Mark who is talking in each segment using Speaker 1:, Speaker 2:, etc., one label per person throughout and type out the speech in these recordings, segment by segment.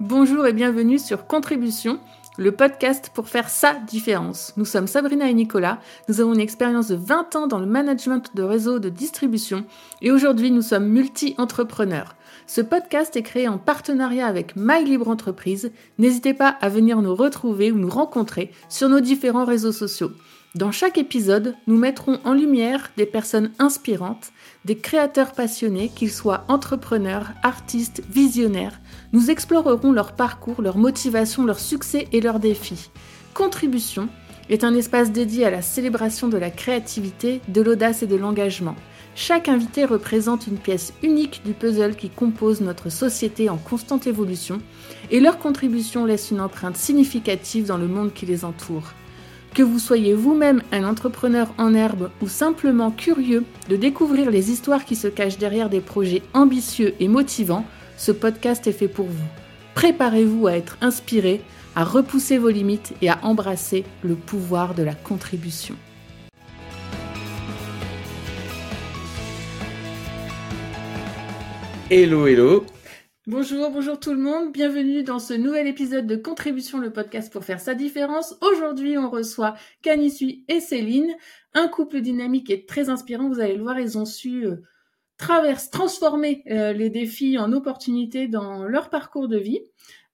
Speaker 1: Bonjour et bienvenue sur Contribution, le podcast pour faire sa différence. Nous sommes Sabrina et Nicolas, nous avons une expérience de 20 ans dans le management de réseaux de distribution et aujourd'hui nous sommes multi-entrepreneurs. Ce podcast est créé en partenariat avec My Libre Entreprise. N'hésitez pas à venir nous retrouver ou nous rencontrer sur nos différents réseaux sociaux. Dans chaque épisode, nous mettrons en lumière des personnes inspirantes, des créateurs passionnés, qu'ils soient entrepreneurs, artistes, visionnaires. Nous explorerons leur parcours, leur motivation, leurs succès et leurs défis. Contribution est un espace dédié à la célébration de la créativité, de l'audace et de l'engagement. Chaque invité représente une pièce unique du puzzle qui compose notre société en constante évolution et leur contribution laisse une empreinte significative dans le monde qui les entoure. Que vous soyez vous-même un entrepreneur en herbe ou simplement curieux de découvrir les histoires qui se cachent derrière des projets ambitieux et motivants, ce podcast est fait pour vous. Préparez-vous à être inspiré, à repousser vos limites et à embrasser le pouvoir de la contribution.
Speaker 2: Hello, hello.
Speaker 1: Bonjour, bonjour tout le monde, bienvenue dans ce nouvel épisode de Contribution, le podcast pour faire sa différence. Aujourd'hui, on reçoit Canissu et Céline, un couple dynamique et très inspirant. Vous allez le voir, ils ont su euh, traverser, transformer euh, les défis en opportunités dans leur parcours de vie.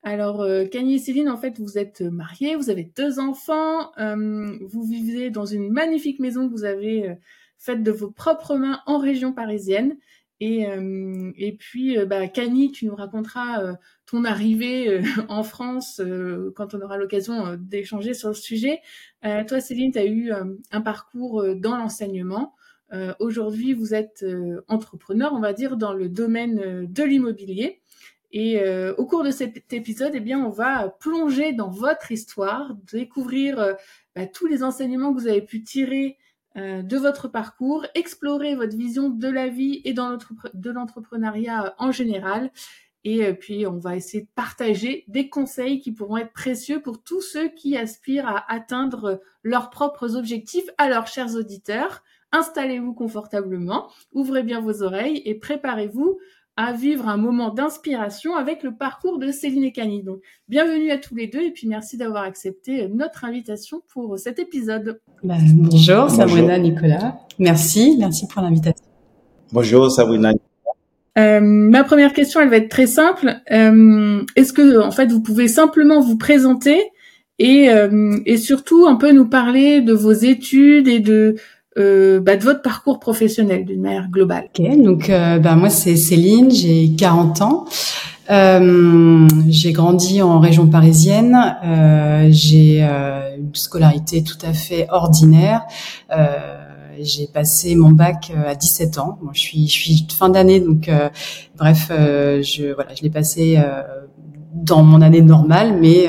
Speaker 1: Alors, euh, et Céline, en fait, vous êtes mariés, vous avez deux enfants, euh, vous vivez dans une magnifique maison que vous avez faite de vos propres mains en région parisienne. Et, euh, et puis, euh, bah, Cani, tu nous raconteras euh, ton arrivée en France quand on aura l'occasion d'échanger sur le sujet. toi, Céline, tu as eu un parcours dans l'enseignement. Aujourd'hui, vous êtes entrepreneur, on va dire, dans le domaine de l'immobilier. Et au cours de cet épisode, eh bien, on va plonger dans votre histoire, découvrir bah, tous les enseignements que vous avez pu tirer euh, de votre parcours, explorer votre vision de la vie et de l'entrepreneuriat en général. Et euh, puis, on va essayer de partager des conseils qui pourront être précieux pour tous ceux qui aspirent à atteindre leurs propres objectifs. Alors, chers auditeurs, installez-vous confortablement, ouvrez bien vos oreilles et préparez-vous à vivre un moment d'inspiration avec le parcours de Céline et Cani. Donc, bienvenue à tous les deux et puis merci d'avoir accepté notre invitation pour cet épisode.
Speaker 3: Bah, bonjour, Sabrina Nicolas. Merci, merci pour l'invitation.
Speaker 2: Bonjour, Sabrina.
Speaker 1: Euh, ma première question, elle va être très simple. Euh, Est-ce que, en fait, vous pouvez simplement vous présenter et, euh, et surtout un peu nous parler de vos études et de euh, bah, de votre parcours professionnel d'une manière globale.
Speaker 3: Ok, donc euh, bah, moi c'est Céline, j'ai 40 ans. Euh, j'ai grandi en région parisienne. Euh, j'ai euh, une scolarité tout à fait ordinaire. j'ai passé mon bac à 17 ans. Moi, je suis, je suis fin d'année, donc bref, je voilà, je l'ai passé dans mon année normale, mais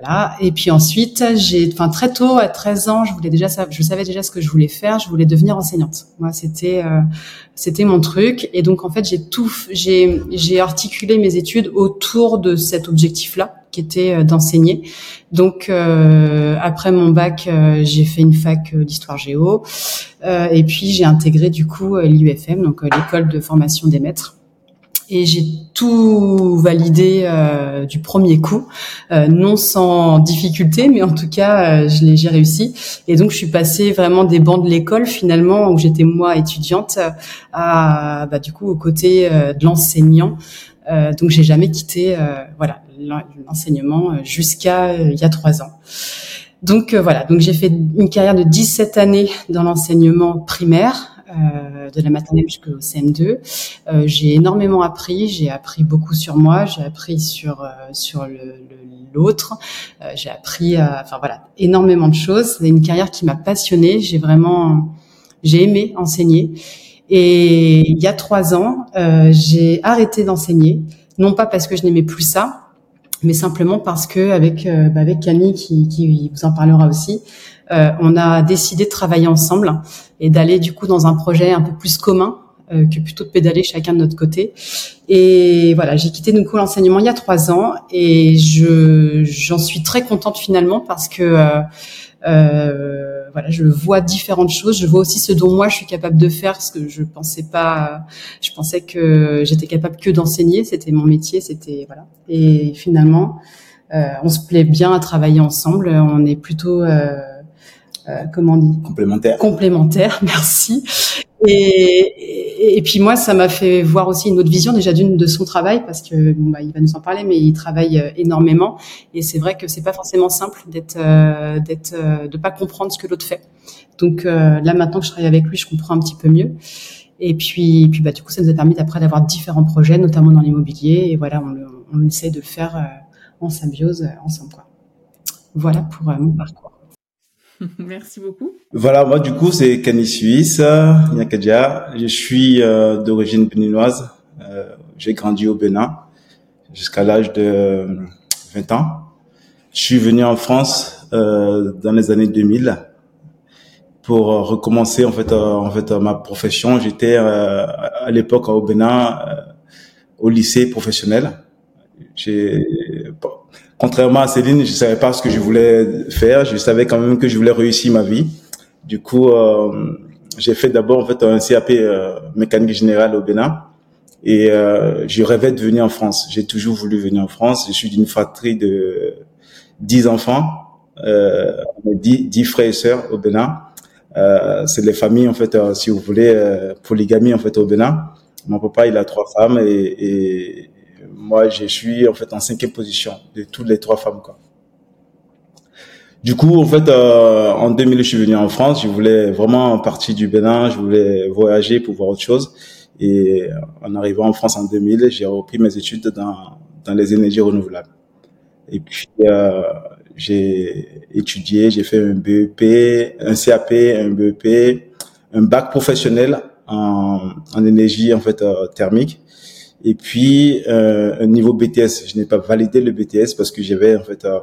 Speaker 3: voilà. Et puis ensuite, j'ai, enfin très tôt, à 13 ans, je voulais déjà, je savais déjà ce que je voulais faire. Je voulais devenir enseignante. Moi, c'était, euh, c'était mon truc. Et donc en fait, j'ai tout, j'ai, j'ai articulé mes études autour de cet objectif-là, qui était euh, d'enseigner. Donc euh, après mon bac, j'ai fait une fac d'histoire géo. et puis j'ai intégré du coup l'IUFM, donc l'école de formation des maîtres et j'ai tout validé euh, du premier coup, euh, non sans difficulté, mais en tout cas, euh, j'ai réussi. Et donc, je suis passée vraiment des bancs de l'école finalement, où j'étais moi étudiante, à bah, du coup aux côtés de l'enseignant. donc, j'ai jamais quitté voilà l'enseignement jusqu'à il y a trois ans. Donc voilà, donc j'ai fait une carrière de 17 années dans l'enseignement primaire, euh, de la maternelle jusqu'au CM2. Euh, j'ai énormément appris, j'ai appris beaucoup sur moi, j'ai appris sur euh, sur l'autre, j'ai appris, enfin voilà, énormément de choses. C'est une carrière qui m'a passionnée. J'ai vraiment, j'ai aimé enseigner. Et il y a trois ans, j'ai arrêté d'enseigner, non pas parce que je n'aimais plus ça, mais simplement parce que avec bah, avec Camille qui, qui vous en parlera aussi, euh, on a décidé de travailler ensemble et d'aller du coup dans un projet un peu plus commun euh, que plutôt de pédaler chacun de notre côté. Et voilà, j'ai quitté du coup l'enseignement il y a trois ans et je j'en suis très contente finalement parce que euh, voilà, je vois différentes choses. Je vois aussi ce dont moi je suis capable de faire, ce que je pensais pas. Je pensais que j'étais capable que d'enseigner, c'était mon métier, c'était voilà. Et finalement, euh, on se plaît bien à travailler ensemble. On est plutôt euh, euh, comment on dit
Speaker 2: Complémentaire.
Speaker 3: Complémentaire, merci. Et, et, puis moi, ça m'a fait voir aussi une autre vision déjà d'une de son travail parce que bon bah il va nous en parler, mais il travaille euh, énormément et c'est vrai que c'est pas forcément simple d'être euh, d'être euh, de pas comprendre ce que l'autre fait. Donc là maintenant que je travaille avec lui, je comprends un petit peu mieux. Et puis puis bah du coup ça nous a permis d'après d'avoir différents projets, notamment dans l'immobilier et voilà on, on essaie de le faire en symbiose ensemble quoi. Voilà pour mon parcours.
Speaker 1: Merci beaucoup.
Speaker 2: Voilà, moi du coup c'est Kani Suisse, Nyakadia. Je suis euh, d'origine béninoise. Euh, j'ai grandi au Bénin jusqu'à l'âge de 20 ans. Je suis venu en France euh, dans les années 2000 pour recommencer en fait en fait ma profession. J'étais à l'époque au Bénin au lycée professionnel. J'ai contrairement à Céline, je savais pas ce que je voulais faire. Je savais quand même que je voulais réussir ma vie. Du coup, euh, j'ai fait d'abord en fait un CAP euh, mécanique générale au Bénin et euh, je rêvais de venir en France. J'ai toujours voulu venir en France. Je suis d'une fratrie de 10 enfants, euh, 10, 10 frères et sœurs au Bénin. Euh, c'est les familles en fait, euh, si vous voulez, euh, polygamie en fait au Bénin. Mon papa il a trois femmes et, et moi, je suis en fait en cinquième position de toutes les trois femmes. Quoi. Du coup, en fait, euh, en 2000, je suis venu en France. Je voulais vraiment partir du Bénin. Je voulais voyager pour voir autre chose. Et en arrivant en France en 2000, j'ai repris mes études dans, dans les énergies renouvelables. Et puis, euh, j'ai étudié, j'ai fait un BEP, un CAP, un BEP, un bac professionnel en, en énergie en fait euh, thermique et puis euh, un niveau BTS. Je n'ai pas validé le BTS parce que j'avais en fait euh,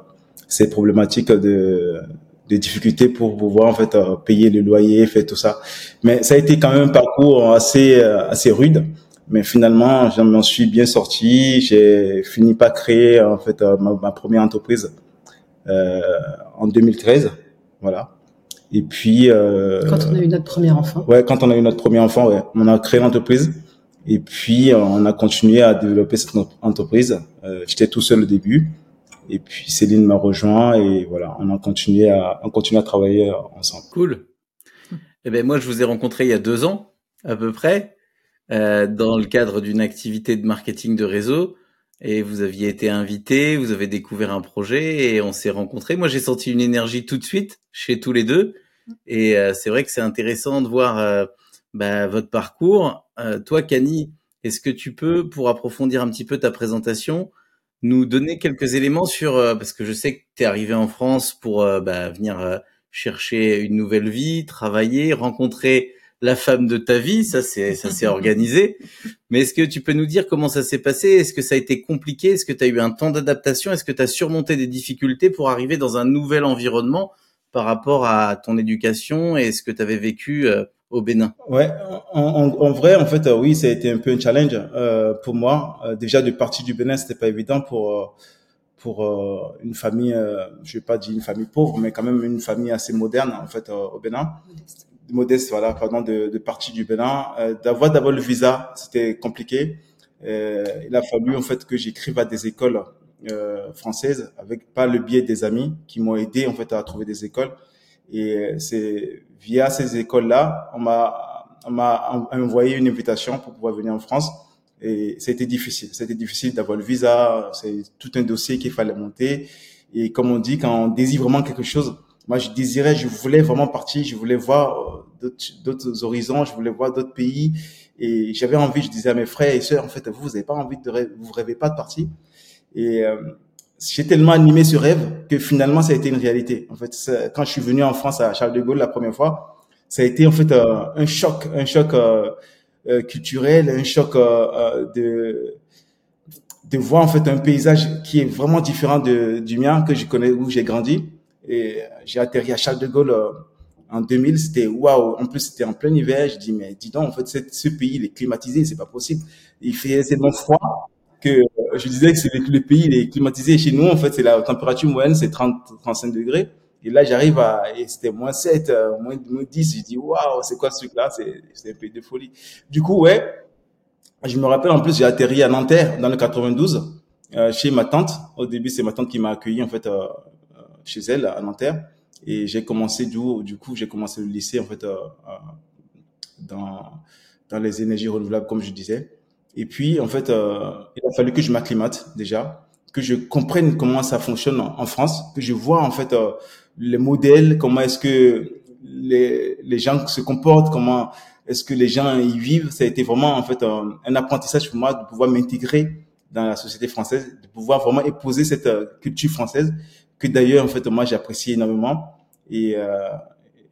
Speaker 2: ces problématiques de de difficultés pour pouvoir en fait euh, payer le loyer, faire tout ça. Mais ça a été quand même un parcours assez euh, assez rude. Mais finalement, je m'en suis bien sorti. J'ai fini par créer en fait euh, ma, ma, première entreprise en 2013. Voilà. Et puis
Speaker 3: quand on a eu notre premier enfant.
Speaker 2: Ouais, quand on a eu notre premier enfant, ouais, on a créé l'entreprise. Et puis, on a continué à développer cette entreprise. Euh, J'étais tout seul au début. Et puis, Céline m'a rejoint et voilà, on a continué à, on continue à travailler ensemble.
Speaker 4: Cool. Eh ben, moi, je vous ai rencontré il y a deux ans, à peu près, euh, dans le cadre d'une activité de marketing de réseau. Et vous aviez été invité, vous avez découvert un projet et on s'est rencontrés. Moi, j'ai senti une énergie tout de suite chez tous les deux. Et euh, c'est vrai que c'est intéressant de voir euh, bah, votre parcours. Euh, toi, Cani, est-ce que tu peux, pour approfondir un petit peu ta présentation, nous donner quelques éléments sur, euh, parce que je sais que tu es arrivé en France pour euh, bah, venir euh, chercher une nouvelle vie, travailler, rencontrer la femme de ta vie, ça c'est ça s'est organisé. Mais est-ce que tu peux nous dire comment ça s'est passé? Est-ce que ça a été compliqué? Est-ce que tu as eu un temps d'adaptation? Est-ce que tu as surmonté des difficultés pour arriver dans un nouvel environnement par rapport à ton éducation et ce que tu avais vécu au Bénin
Speaker 2: Ouais, en, en, en, vrai, en fait, euh, oui, ça a été un peu un challenge euh, pour moi. Euh, déjà, de partir du Bénin, c'était pas évident pour pour une famille, je vais pas dire une famille pauvre, mais quand même une famille assez moderne en fait au Bénin. Modeste. Modeste, voilà, pardon, de, de partir du Bénin. D'avoir d'abord le visa, c'était compliqué. il a fallu en fait que j'écrive à des écoles françaises avec pas le biais des amis qui m'ont aidé en fait à trouver des écoles. Et c'est via ces écoles-là, on m'a, on m'a envoyé une invitation pour pouvoir venir en France. Et c'était difficile. C'était difficile d'avoir le visa. C'est tout un dossier qu'il fallait monter. Et comme on dit, quand on désire vraiment quelque chose, moi, je désirais, je voulais vraiment partir. Je voulais voir euh, d'autres horizons. Je voulais voir d'autres pays. Et j'avais envie, je disais à mes frères et sœurs, en fait, vous, vous n'avez pas envie de rêver, vous rêvez pas de partir. Et euh, j'ai tellement animé ce rêve que finalement ça a été une réalité. En fait, quand je suis venu en France à Charles de Gaulle la première fois, ça a été en fait euh, un choc, un choc euh, euh, culturel, un choc de de voir en fait un paysage qui est vraiment différent du mien que je connais où j'ai grandi. Et j'ai atterri à Charles de Gaulle en 2000, c'était waouh. En plus, c'était en plein hiver. Je dis mais dis donc, en fait, ce pays il est climatisé, c'est pas possible. Il fait tellement froid que je disais que c'est le, le pays il est climatisé. Chez nous, en fait, c'est la température moyenne, c'est 30, 35 degrés. Et là, j'arrive à, et c'était moins 7, euh, moins, moins 10. Je dis, waouh, c'est quoi ce truc-là? C'est un peu de folie. Du coup, ouais, je me rappelle en plus, j'ai atterri à Nanterre dans le 92, euh, chez ma tante. Au début, c'est ma tante qui m'a accueilli, en fait, euh chez elle, à Nanterre. Et j'ai commencé, du, du coup, j'ai commencé le lycée, en fait, euh, dans, dans les énergies renouvelables, comme je disais. Et puis, en fait, euh, il a fallu que je m'acclimate déjà, que je comprenne comment ça fonctionne en, France, que je vois en fait euh, les modèles, comment est-ce que les, les gens se comportent, comment est-ce que les gens y vivent. Ça a été vraiment en fait un, un apprentissage pour moi de pouvoir m'intégrer dans la société française, de pouvoir vraiment épouser cette euh, culture française que d'ailleurs en fait moi j'apprécie énormément. Et, euh,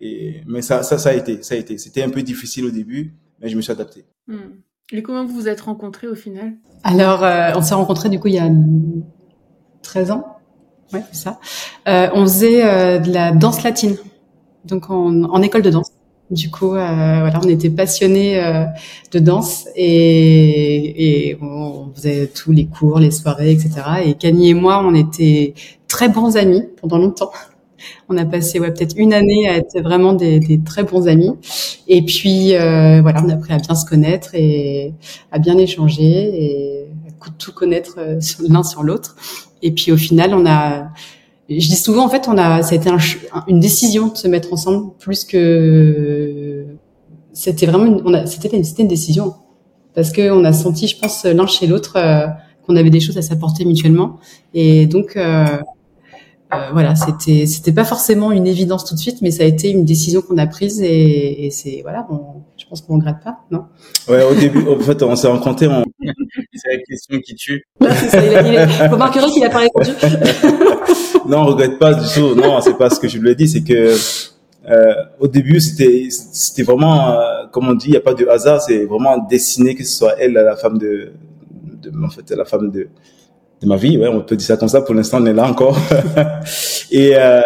Speaker 2: et mais ça, ça, ça a été, ça a été. C'était un peu difficile au début, mais je me suis adapté.
Speaker 1: Hmm. Et comment vous vous êtes rencontrés au final?
Speaker 3: Alors, euh, on s'est rencontrés du coup il y a 13 ans. Ouais, c'est ça. Euh, on faisait euh, de la danse latine, donc en, en, école de danse. Du coup, euh, voilà, on était passionnés euh, de danse et, et, on faisait tous les cours, les soirées, etc. Et Camille et moi, on était très bons amis pendant longtemps. On a passé ouais, peut-être une année à être vraiment des, très bons amis. Et puis euh, voilà, on a appris à bien se connaître et à bien échanger et à tout connaître euh, l'un sur l'autre. Et puis au final, on a, je dis souvent en fait, on a, ça a été un, une décision de se mettre ensemble plus que c'était vraiment, une, on a, c'était, c'était une décision parce que on a senti, je pense, l'un chez l'autre euh, qu'on avait des choses à s'apporter mutuellement. Et donc euh, euh, voilà, c'était c'était pas forcément une évidence tout de suite, mais ça a été une décision qu'on a prise et, et c'est voilà, on, je pense qu'on regrette pas, non?
Speaker 2: Ouais, au début, en fait, on s'est rencontrés. On...
Speaker 4: c'est la question qui tue.
Speaker 3: c'est ça, il a, il. Vous remarquerez qu'il a pas répondu.
Speaker 2: non, on regrette pas du tout. Non, c'est pas ce que je lui ai dit, c'est que euh, au début, c'était c'était vraiment, euh, comme on dit, il n'y a pas de hasard, c'est vraiment destiné que ce soit elle, la femme de, de en fait, la femme de de ma vie, ouais, on peut dire ça comme ça. Pour l'instant, on est là encore. et euh,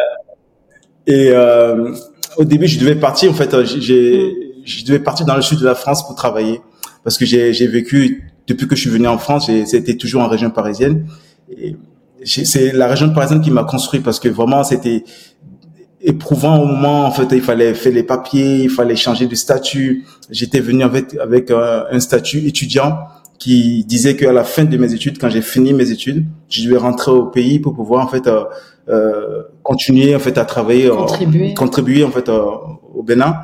Speaker 2: et euh, au début, je devais partir. En fait, j'ai je devais partir dans le sud de la France pour travailler parce que j'ai vécu depuis que je suis venu en France. C'était toujours en région parisienne. C'est la région parisienne qui m'a construit parce que vraiment c'était éprouvant au moment en fait il fallait faire les papiers il fallait changer de statut j'étais venu avec avec un, un statut étudiant qui disait qu'à la fin de mes études, quand j'ai fini mes études, je devais rentrer au pays pour pouvoir en fait euh, euh, continuer en fait à travailler,
Speaker 3: contribuer,
Speaker 2: euh, contribuer en fait au Bénin.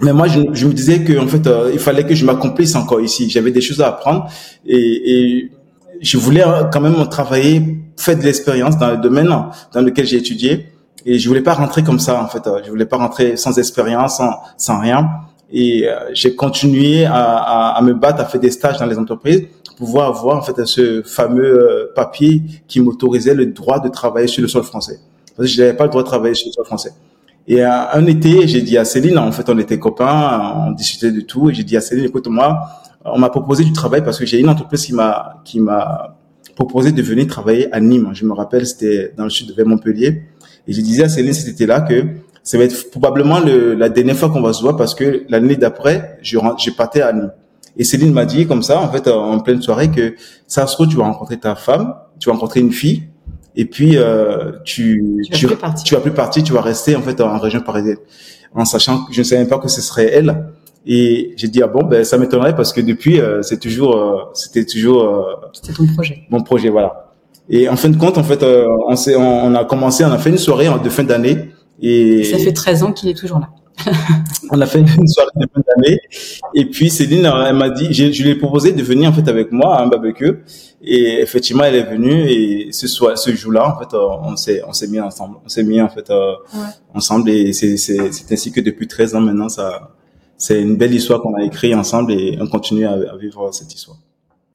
Speaker 2: Mais moi, je, je me disais que en fait, il fallait que je m'accomplisse encore ici. J'avais des choses à apprendre et, et je voulais quand même travailler, faire de l'expérience dans le domaine dans lequel j'ai étudié. Et je voulais pas rentrer comme ça en fait. Je voulais pas rentrer sans expérience, sans, sans rien. Et euh, j'ai continué à, à, à, me battre, à faire des stages dans les entreprises pour pouvoir avoir en fait ce fameux euh, papier qui m'autorisait le droit de travailler sur le sol français. Parce que je n'avais pas le droit de travailler sur le sol français. Et un été, j'ai dit à Céline, en fait, on était copains, on discutait de tout, et j'ai dit à Céline, écoute, moi, on m'a proposé du travail parce que j'ai une entreprise qui m'a qui m'a proposé de venir travailler à Nîmes. Je me rappelle, c'était dans le sud de Montpellier. Et je disais à Céline cet été-là que ça va être probablement le, la dernière fois qu'on va se voir parce que l'année d'après, je, je partais à Nîmes. Et Céline m'a dit comme ça, en fait, en pleine soirée, que ça se trouve, tu vas rencontrer ta femme, tu vas rencontrer une fille, et puis euh, tu
Speaker 3: tu,
Speaker 2: vas tu vas plus partir, tu vas rester en fait en région parisienne, en sachant que je ne savais pas que ce serait elle. Et j'ai dit ah bon ben ça m'étonnerait parce que depuis euh, c'est toujours euh, c'était toujours euh,
Speaker 3: c'était ton projet.
Speaker 2: Mon projet voilà. Et en fin de compte en fait euh, on on, on, a commencé on a fait une soirée de fin d'année et
Speaker 3: ça fait 13 ans qu'il est toujours là.
Speaker 2: on a fait une soirée de fin d'année et puis Céline elle m'a dit je, je lui ai proposé de venir en fait avec moi à un barbecue et effectivement elle est venue et ce soir ce jour-là en fait on s'est on s'est mis ensemble on s'est mis en fait euh,
Speaker 3: ouais.
Speaker 2: ensemble et c'est c'est c'est ainsi que depuis 13 ans maintenant ça c'est une belle histoire qu'on a écrite ensemble et on continue à, à vivre cette histoire.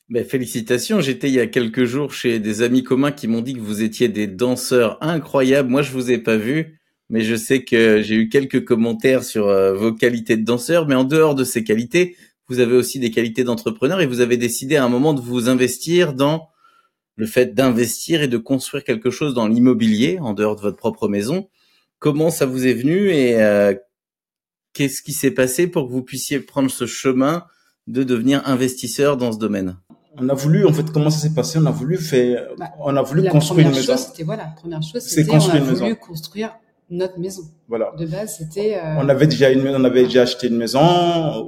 Speaker 4: Ben, félicitations. J'étais il y a quelques jours chez des amis communs qui m'ont dit que vous étiez des danseurs incroyables. Moi, je vous ai pas vu, mais je sais que j'ai eu quelques commentaires sur euh, vos qualités de danseur. Mais en dehors de ces qualités, vous avez aussi des qualités d'entrepreneur et vous avez décidé à un moment de vous investir dans le fait d'investir et de construire quelque chose dans l'immobilier en dehors de votre propre maison. Comment ça vous est venu et euh, qu'est-ce qui s'est passé pour que vous puissiez prendre ce chemin de devenir investisseur dans ce domaine?
Speaker 2: On a voulu, en fait, comment ça s'est passé? On a voulu faire,
Speaker 3: Bah,
Speaker 2: on a voulu
Speaker 3: la
Speaker 2: construire une
Speaker 3: première
Speaker 2: maison.
Speaker 3: chose, c'était voilà, la première chose, c'était on
Speaker 2: construire
Speaker 3: a
Speaker 2: une
Speaker 3: voulu
Speaker 2: maison.
Speaker 3: construire notre maison.
Speaker 2: Voilà.
Speaker 3: De base, c'était. euh,
Speaker 2: On avait déjà une, on avait déjà acheté une maison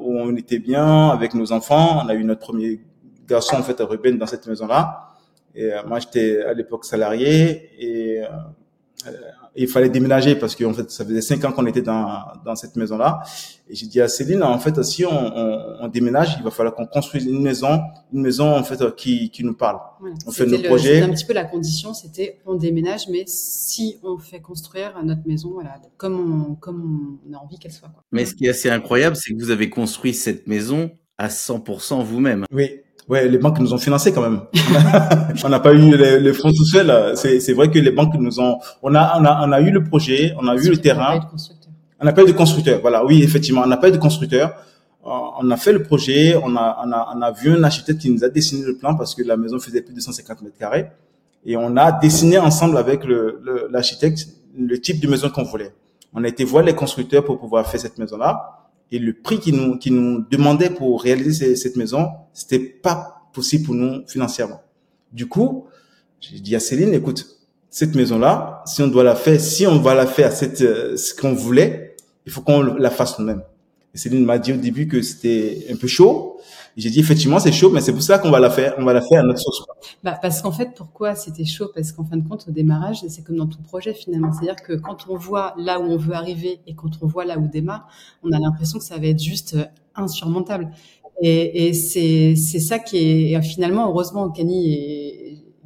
Speaker 2: où on était bien avec nos enfants. On a eu notre premier garçon en fait à Ruben dans cette maison-là. Et euh, moi j'étais à l'époque salarié et euh, il fallait déménager parce que en fait ça faisait cinq ans qu'on était dans dans cette maison-là. Et j'ai dit à Céline en fait si on, on, on déménage, il va falloir qu'on construise une maison, une maison en fait qui qui nous parle.
Speaker 3: Voilà.
Speaker 2: On fait nos
Speaker 3: le-
Speaker 2: projets.
Speaker 3: c'était un petit peu la condition, c'était on déménage, mais si on fait construire notre maison, voilà, comme on, comme on a envie qu'elle soit. Quoi.
Speaker 4: Mais ce qui est assez incroyable, c'est que vous avez construit cette maison à 100% vous-même.
Speaker 2: Oui. Ouais, les banques nous ont financé quand même. on n'a pas eu les, les fonds tout seul. C'est, c'est vrai que les banques nous ont. On a, on a, on a eu le projet, on a eu le terrain.
Speaker 3: pas eu de constructeur.
Speaker 2: On n'a pas eu de constructeur. Voilà, oui, effectivement, on n'a pas eu de constructeur. On a fait le projet, on a, on a, on a vu un architecte qui nous a dessiné le plan parce que la maison faisait plus de 150 mètres carrés. Et on a dessiné ensemble avec le, le- l'architecte le type de maison qu'on voulait. On a été voir les constructeurs pour pouvoir faire cette maison-là. Et le prix qu'ils nous, qu'ils nous demandaient pour réaliser cette maison, c'était pas possible pour nous financièrement. Du coup, j'ai dit à Céline, écoute, cette maison-là, si on doit la faire, si on va la faire, cette, euh, ce qu'on voulait, il faut qu'on la fasse nous-mêmes. Céline m'a dit au début que c'était un peu chaud. J'ai dit effectivement c'est chaud, mais c'est pour ça qu'on va la faire, on va la faire à notre sauce.
Speaker 3: Bah, parce qu'en fait, pourquoi c'était chaud? Parce qu'en fin de compte, au démarrage, c'est comme dans tout projet finalement. C'est-à-dire que quand on voit là où on veut arriver et quand on voit là où démarre, on a l'impression que ça va être juste euh, insurmontable. Et, et c'est c'est ça qui est finalement heureusement Cani et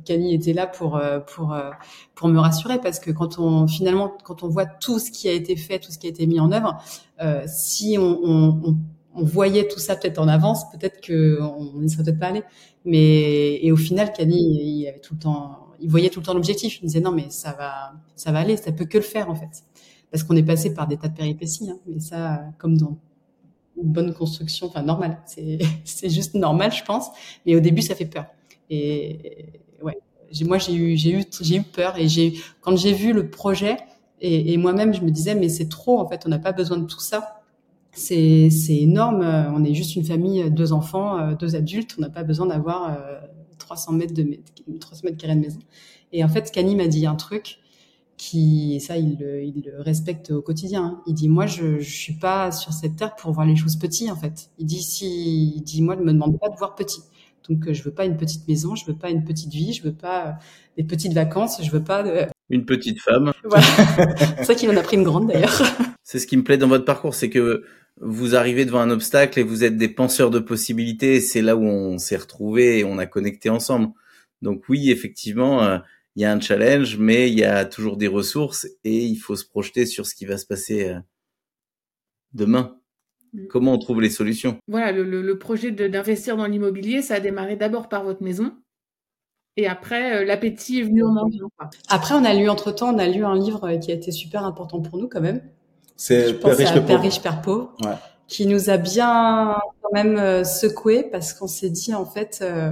Speaker 3: était là pour euh, pour euh, pour me rassurer parce que quand on finalement quand on voit tout ce qui a été fait, tout ce qui a été mis en œuvre, euh, si on, on, on, on voyait tout ça peut-être en avance, peut-être que on n'y serait peut-être pas allé. Mais et au final, Cani, il avait tout le temps, il voyait tout le temps l'objectif. Il disait non, mais ça va, ça va aller, ça peut que le faire en fait, parce qu'on est passé par des tas de péripéties. Hein, mais ça, comme dans une bonne construction, enfin normal, c'est juste normal, je pense. Mais au début, ça fait peur. Et ouais, moi j'ai eu j'ai eu j'ai eu peur et j'ai quand j'ai vu le projet et, et moi-même je me disais mais c'est trop en fait, on n'a pas besoin de tout ça. C'est c'est énorme. euh, On est juste une famille, euh, deux enfants, euh, deux adultes. On n'a pas besoin d'avoir euh, 300 mètres de mètres, 300 mètres carrés de maison. Et en fait, Cani m'a dit un truc qui, et ça, il le, il le respecte au quotidien. hein. Il dit, moi, je, je suis pas sur cette terre pour voir les choses petites, en fait. Il dit, si, il dit, moi, ne me demande pas de voir petit. Donc, je veux pas une petite maison, je veux pas une petite vie, je veux pas des petites vacances, je veux pas. De...
Speaker 4: Une petite femme.
Speaker 3: Voilà. C'est ça qu'il en a pris une grande d'ailleurs.
Speaker 4: C'est ce qui me plaît dans votre parcours, c'est que vous arrivez devant un obstacle et vous êtes des penseurs de possibilités. C'est là où on s'est retrouvés et on a connecté ensemble. Donc oui, effectivement, euh, il y a un challenge, mais il y a toujours des ressources et il faut se projeter sur ce qui va se passer euh, demain.
Speaker 1: Mm.
Speaker 4: Comment on trouve les solutions?
Speaker 1: Voilà, le, le- le projet d'investir dans l'immobilier, ça a démarré d'abord par votre maison. Et après, euh, l'appétit est venu en mangeant.
Speaker 3: Après, on a lu entre temps, on a lu un livre qui a été super important pour nous quand même.
Speaker 2: C'est Père riche, Père pauvre.
Speaker 3: riche, Père pauvre,
Speaker 2: Ouais.
Speaker 3: qui nous a bien quand même euh, secoué parce qu'on s'est dit en fait, euh,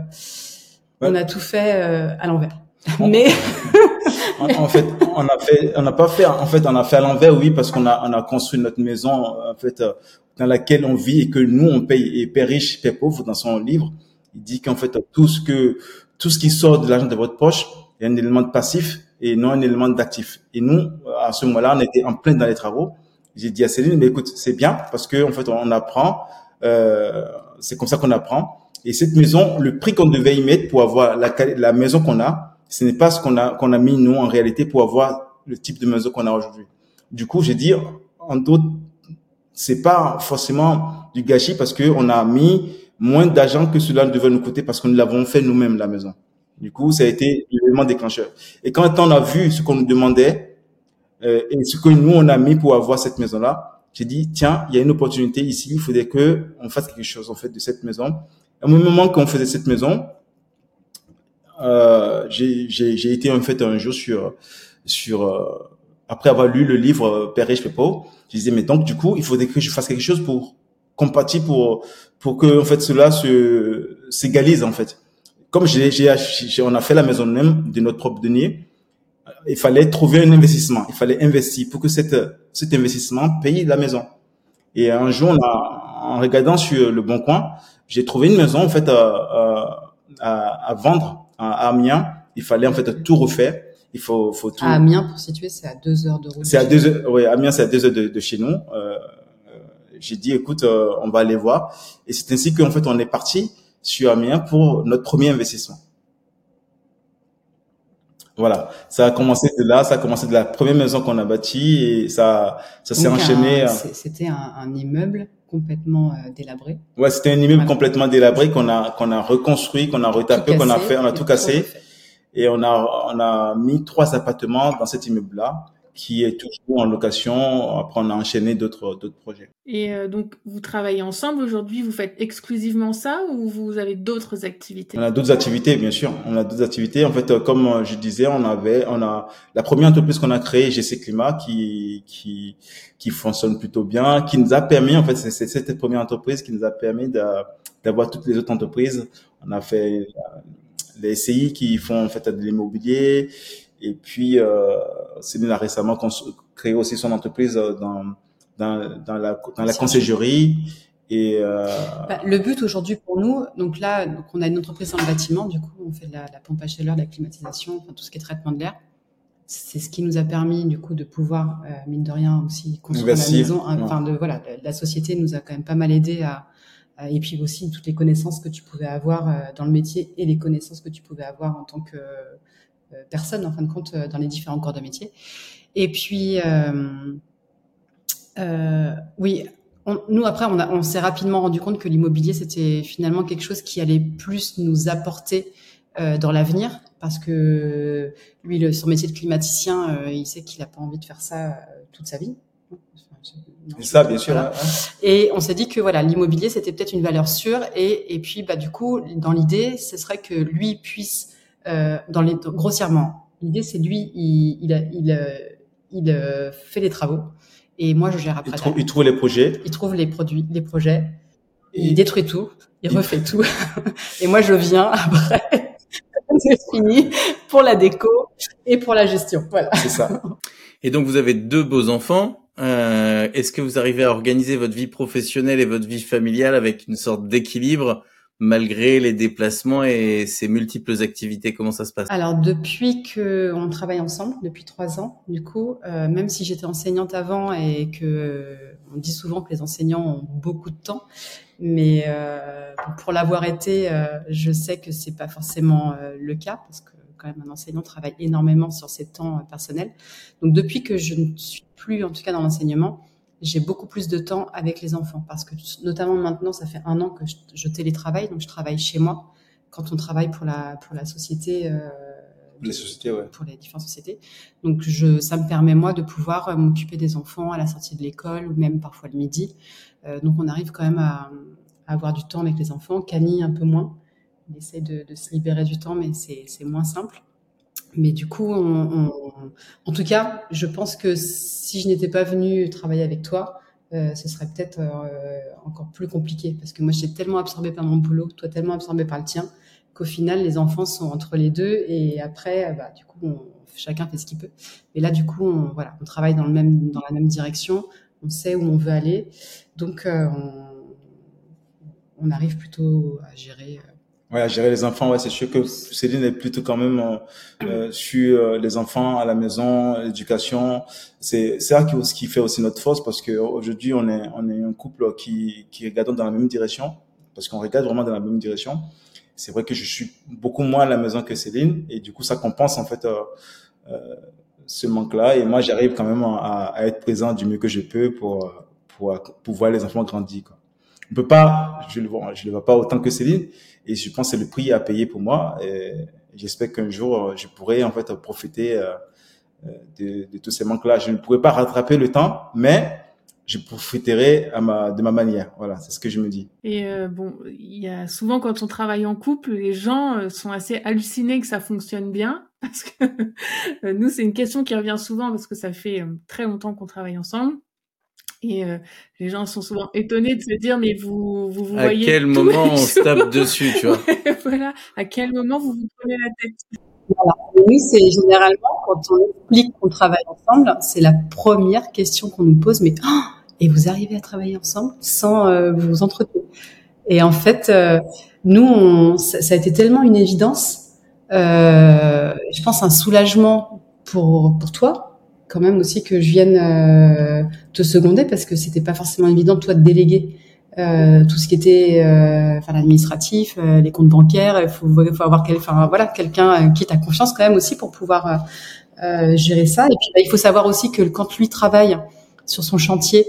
Speaker 3: on a tout fait euh, à l'envers. Mais
Speaker 2: En, fait, on a fait, on n'a pas fait, en fait, on a fait à l'envers, oui, parce qu'on a, on a construit notre maison, en fait, euh, dans laquelle on vit et que nous, on paye. Et Père riche, Père pauvre, dans son livre, il dit qu'en fait, tout ce que, tout ce qui sort de l'argent de votre poche est un élément de passif et non un élément d'actif. Et nous, à ce moment-là, on était en plein dans les travaux. J'ai dit à Céline, mais écoute, c'est bien parce que, en fait, on apprend, euh, c'est comme ça qu'on apprend. Et cette maison, le prix qu'on devait y mettre pour avoir la, maison qu'on a, ce n'est pas ce qu'on a, qu'on a mis nous en réalité pour avoir le type de maison qu'on a aujourd'hui. Du coup, j'ai dit, en d'autres, c'est pas forcément du gâchis parce que on a mis moins d'argent que cela devait nous coûter parce que nous l'avons fait nous-mêmes la maison. Du coup, ça a été l'élément déclencheur. Et quand on a vu ce qu'on nous demandait euh, et ce que nous on a mis pour avoir cette maison-là, j'ai dit tiens, il y a une opportunité ici. Il faudrait que on fasse quelque chose en fait de cette maison. Un moment qu'on faisait cette maison, euh, j'ai été en fait un jour sur sur euh, après avoir lu le livre euh, Père riche, pauvre, je disais mais donc du coup il faudrait que je fasse quelque chose pour compatir pour pour que en fait cela se s'égalise en fait. Comme j'ai- on a fait la maison même de notre propre denier, il fallait trouver un investissement, il fallait investir pour que cette cet investissement paye la maison. Et un jour on a en regardant sur le bon coin, j'ai trouvé une maison en fait euh, euh, à, à vendre à Amiens, il fallait en fait tout refaire. Il faut, faut tout.
Speaker 3: À Amiens, pour situer, c'est à deux heures de route.
Speaker 2: C'est à deux heures. Oui, Amiens, c'est à deux heures de, de chez nous. Euh, j'ai dit, écoute, euh, on va aller voir. Et c'est ainsi qu'en fait, on est parti sur Amiens pour notre premier investissement. Voilà, ça a commencé de là, ça a commencé de la première maison qu'on a bâtie et ça, ça s'est enchaîné.
Speaker 3: C'était un, un, immeuble complètement euh, délabré.
Speaker 2: Ouais, c'était un immeuble complètement délabré qu'on a qu'on a reconstruit, qu'on a retapé, qu'on a fait, on a tout cassé. et on a on a mis trois appartements dans cet immeuble-là qui est toujours en location. Après, on a enchaîné d'autres d'autres projets.
Speaker 1: Et euh, donc, vous travaillez ensemble aujourd'hui. Vous faites exclusivement ça ou vous avez d'autres activités?
Speaker 2: On a d'autres activités, bien sûr. On a d'autres activités. En fait, euh, comme euh, je disais, on avait, on a la première entreprise qu'on a créée, GC Climat, qui qui qui fonctionne plutôt bien, qui nous a permis, en fait, c'est cette première entreprise qui nous a permis d'avoir toutes les autres entreprises. On a fait les SCI qui font en fait de l'immobilier et puis, euh, Céline a récemment créé aussi son entreprise euh, dans, dans, dans la, dans la conciergerie. Et euh...
Speaker 3: bah, le but aujourd'hui pour nous, donc là, donc on a une entreprise dans le bâtiment, du coup, on fait de la, la pompe à chaleur, de la climatisation, enfin tout ce qui est traitement de l'air. C'est ce qui nous a permis du coup de pouvoir, euh, mine de rien, aussi construire la maison. Enfin, de voilà, la société nous a quand même pas mal aidé à, et puis aussi toutes les connaissances que tu pouvais avoir euh, dans le métier et les connaissances que tu pouvais avoir en tant que personnes en fin de compte euh, dans les différents corps de métier. Et puis euh, oui, on, nous après on, on s'est rapidement rendu compte que l'immobilier c'était finalement quelque chose qui allait plus nous apporter euh, dans l'avenir parce que lui le, son métier de climaticien euh, il sait qu'il a pas envie de faire ça toute sa vie
Speaker 2: c'est ça, bien sûr.
Speaker 3: Et on s'est dit que voilà, l'immobilier c'était peut-être une valeur sûre et, et puis bah du coup dans l'idée, ce serait que lui puisse euh, dans les grossièrement. L'idée, c'est lui, il, il, il, euh, il euh, fait les travaux et moi, je gère après.
Speaker 2: Il, trouve, il trouve les projets.
Speaker 3: Il trouve les produits, les projets. Il détruit tout. Il, refait tout. et moi, je viens après. c'est fini pour la déco et pour la gestion. Voilà.
Speaker 2: C'est ça.
Speaker 4: Et donc, vous avez deux beaux enfants. Euh, Est-ce que vous arrivez à organiser votre vie professionnelle et votre vie familiale avec une sorte d'équilibre malgré les déplacements et ces multiples activités Comment ça se passe?
Speaker 3: Alors depuis que on travaille ensemble, depuis trois ans, du coup, euh, même si j'étais enseignante avant et que on dit souvent que les enseignants ont beaucoup de temps, mais euh, pour l'avoir été, euh, je sais que c'est pas forcément euh, le cas parce que quand même un enseignant travaille énormément sur ses temps euh, personnels. Donc depuis que je ne suis plus, en tout cas dans l'enseignement, j'ai beaucoup plus de temps avec les enfants parce que notamment maintenant, ça fait un an que je, je télétravaille, donc je travaille chez moi quand on travaille pour la pour la société. Euh,
Speaker 2: les sociétés, ouais.
Speaker 3: Pour les différentes sociétés. Donc je, ça me permet moi de pouvoir euh, m'occuper des enfants à la sortie de l'école ou même parfois le midi. Euh, donc on arrive quand même à, à, avoir du temps avec les enfants. Camille un peu moins. Il essaie de, de se libérer du temps, mais c'est moins simple. Mais du coup, on, on, en tout cas, je pense que si je n'étais pas venue travailler avec toi, euh, ce serait peut-être euh, encore plus compliqué. Parce que moi, j'étais tellement absorbée par mon boulot, toi tellement absorbée par le tien, qu'au final, les enfants sont entre les deux et après, bah, du coup, chacun fait ce qu'il peut. Et là, du coup, on, voilà, on travaille dans le même, dans la même direction, on sait où on veut aller, donc euh, on, on arrive plutôt à gérer euh,
Speaker 2: Ouais, gérer les enfants, ouais, c'est sûr que Céline est plutôt quand même euh, euh sur euh, les enfants à la maison, l'éducation. C'est ça qui, qui fait aussi notre force parce que aujourd'hui on est on est un couple qui qui regarde dans la même direction parce qu'on regarde vraiment dans la même direction. C'est vrai que je suis beaucoup moins à la maison que Céline et du coup ça compense en fait euh, euh ce manque-là et moi j'arrive quand même à, à, être présent du mieux que je peux pour pour, pour voir les enfants grandir. Quoi. On peut pas, je le vois, je le vois pas autant que Céline et je pense que c'est le prix à payer pour moi. J'espère qu'un jour, euh, je pourrai en fait profiter euh, euh, de, tous ces manques-là. Je ne pourrai pas rattraper le temps, mais je profiterai de ma manière. Voilà, c'est ce que je me dis.
Speaker 1: Et bon, il y a souvent quand on travaille en couple, les gens sont assez hallucinés que ça fonctionne bien parce que nous, c'est une question qui revient souvent parce que ça fait très longtemps qu'on travaille ensemble. Et euh, les gens sont souvent étonnés de se dire, mais vous, vous, vous
Speaker 4: à
Speaker 1: voyez.
Speaker 4: À quel moment on se tape dessus, tu vois
Speaker 1: Voilà. À quel moment vous vous prenez la tête?
Speaker 3: Voilà. nous, c'est généralement quand on explique qu'on travaille ensemble, c'est la première question qu'on nous pose. Mais oh, et vous arrivez à travailler ensemble sans euh, vous entretenir? Et en fait, euh, nous, on, ça, ça, a été tellement une évidence. Euh, je pense un soulagement pour pour toi, quand même aussi que je vienne euh, te seconder parce que c'était pas forcément évident toi de déléguer euh, tout ce qui était euh, enfin l'administratif, euh, les comptes bancaires. Il faut, faut avoir quel, enfin voilà quelqu'un qui t'a confiance quand même aussi pour pouvoir gérer ça. Et puis bah, il faut savoir aussi que quand lui travaille sur son chantier,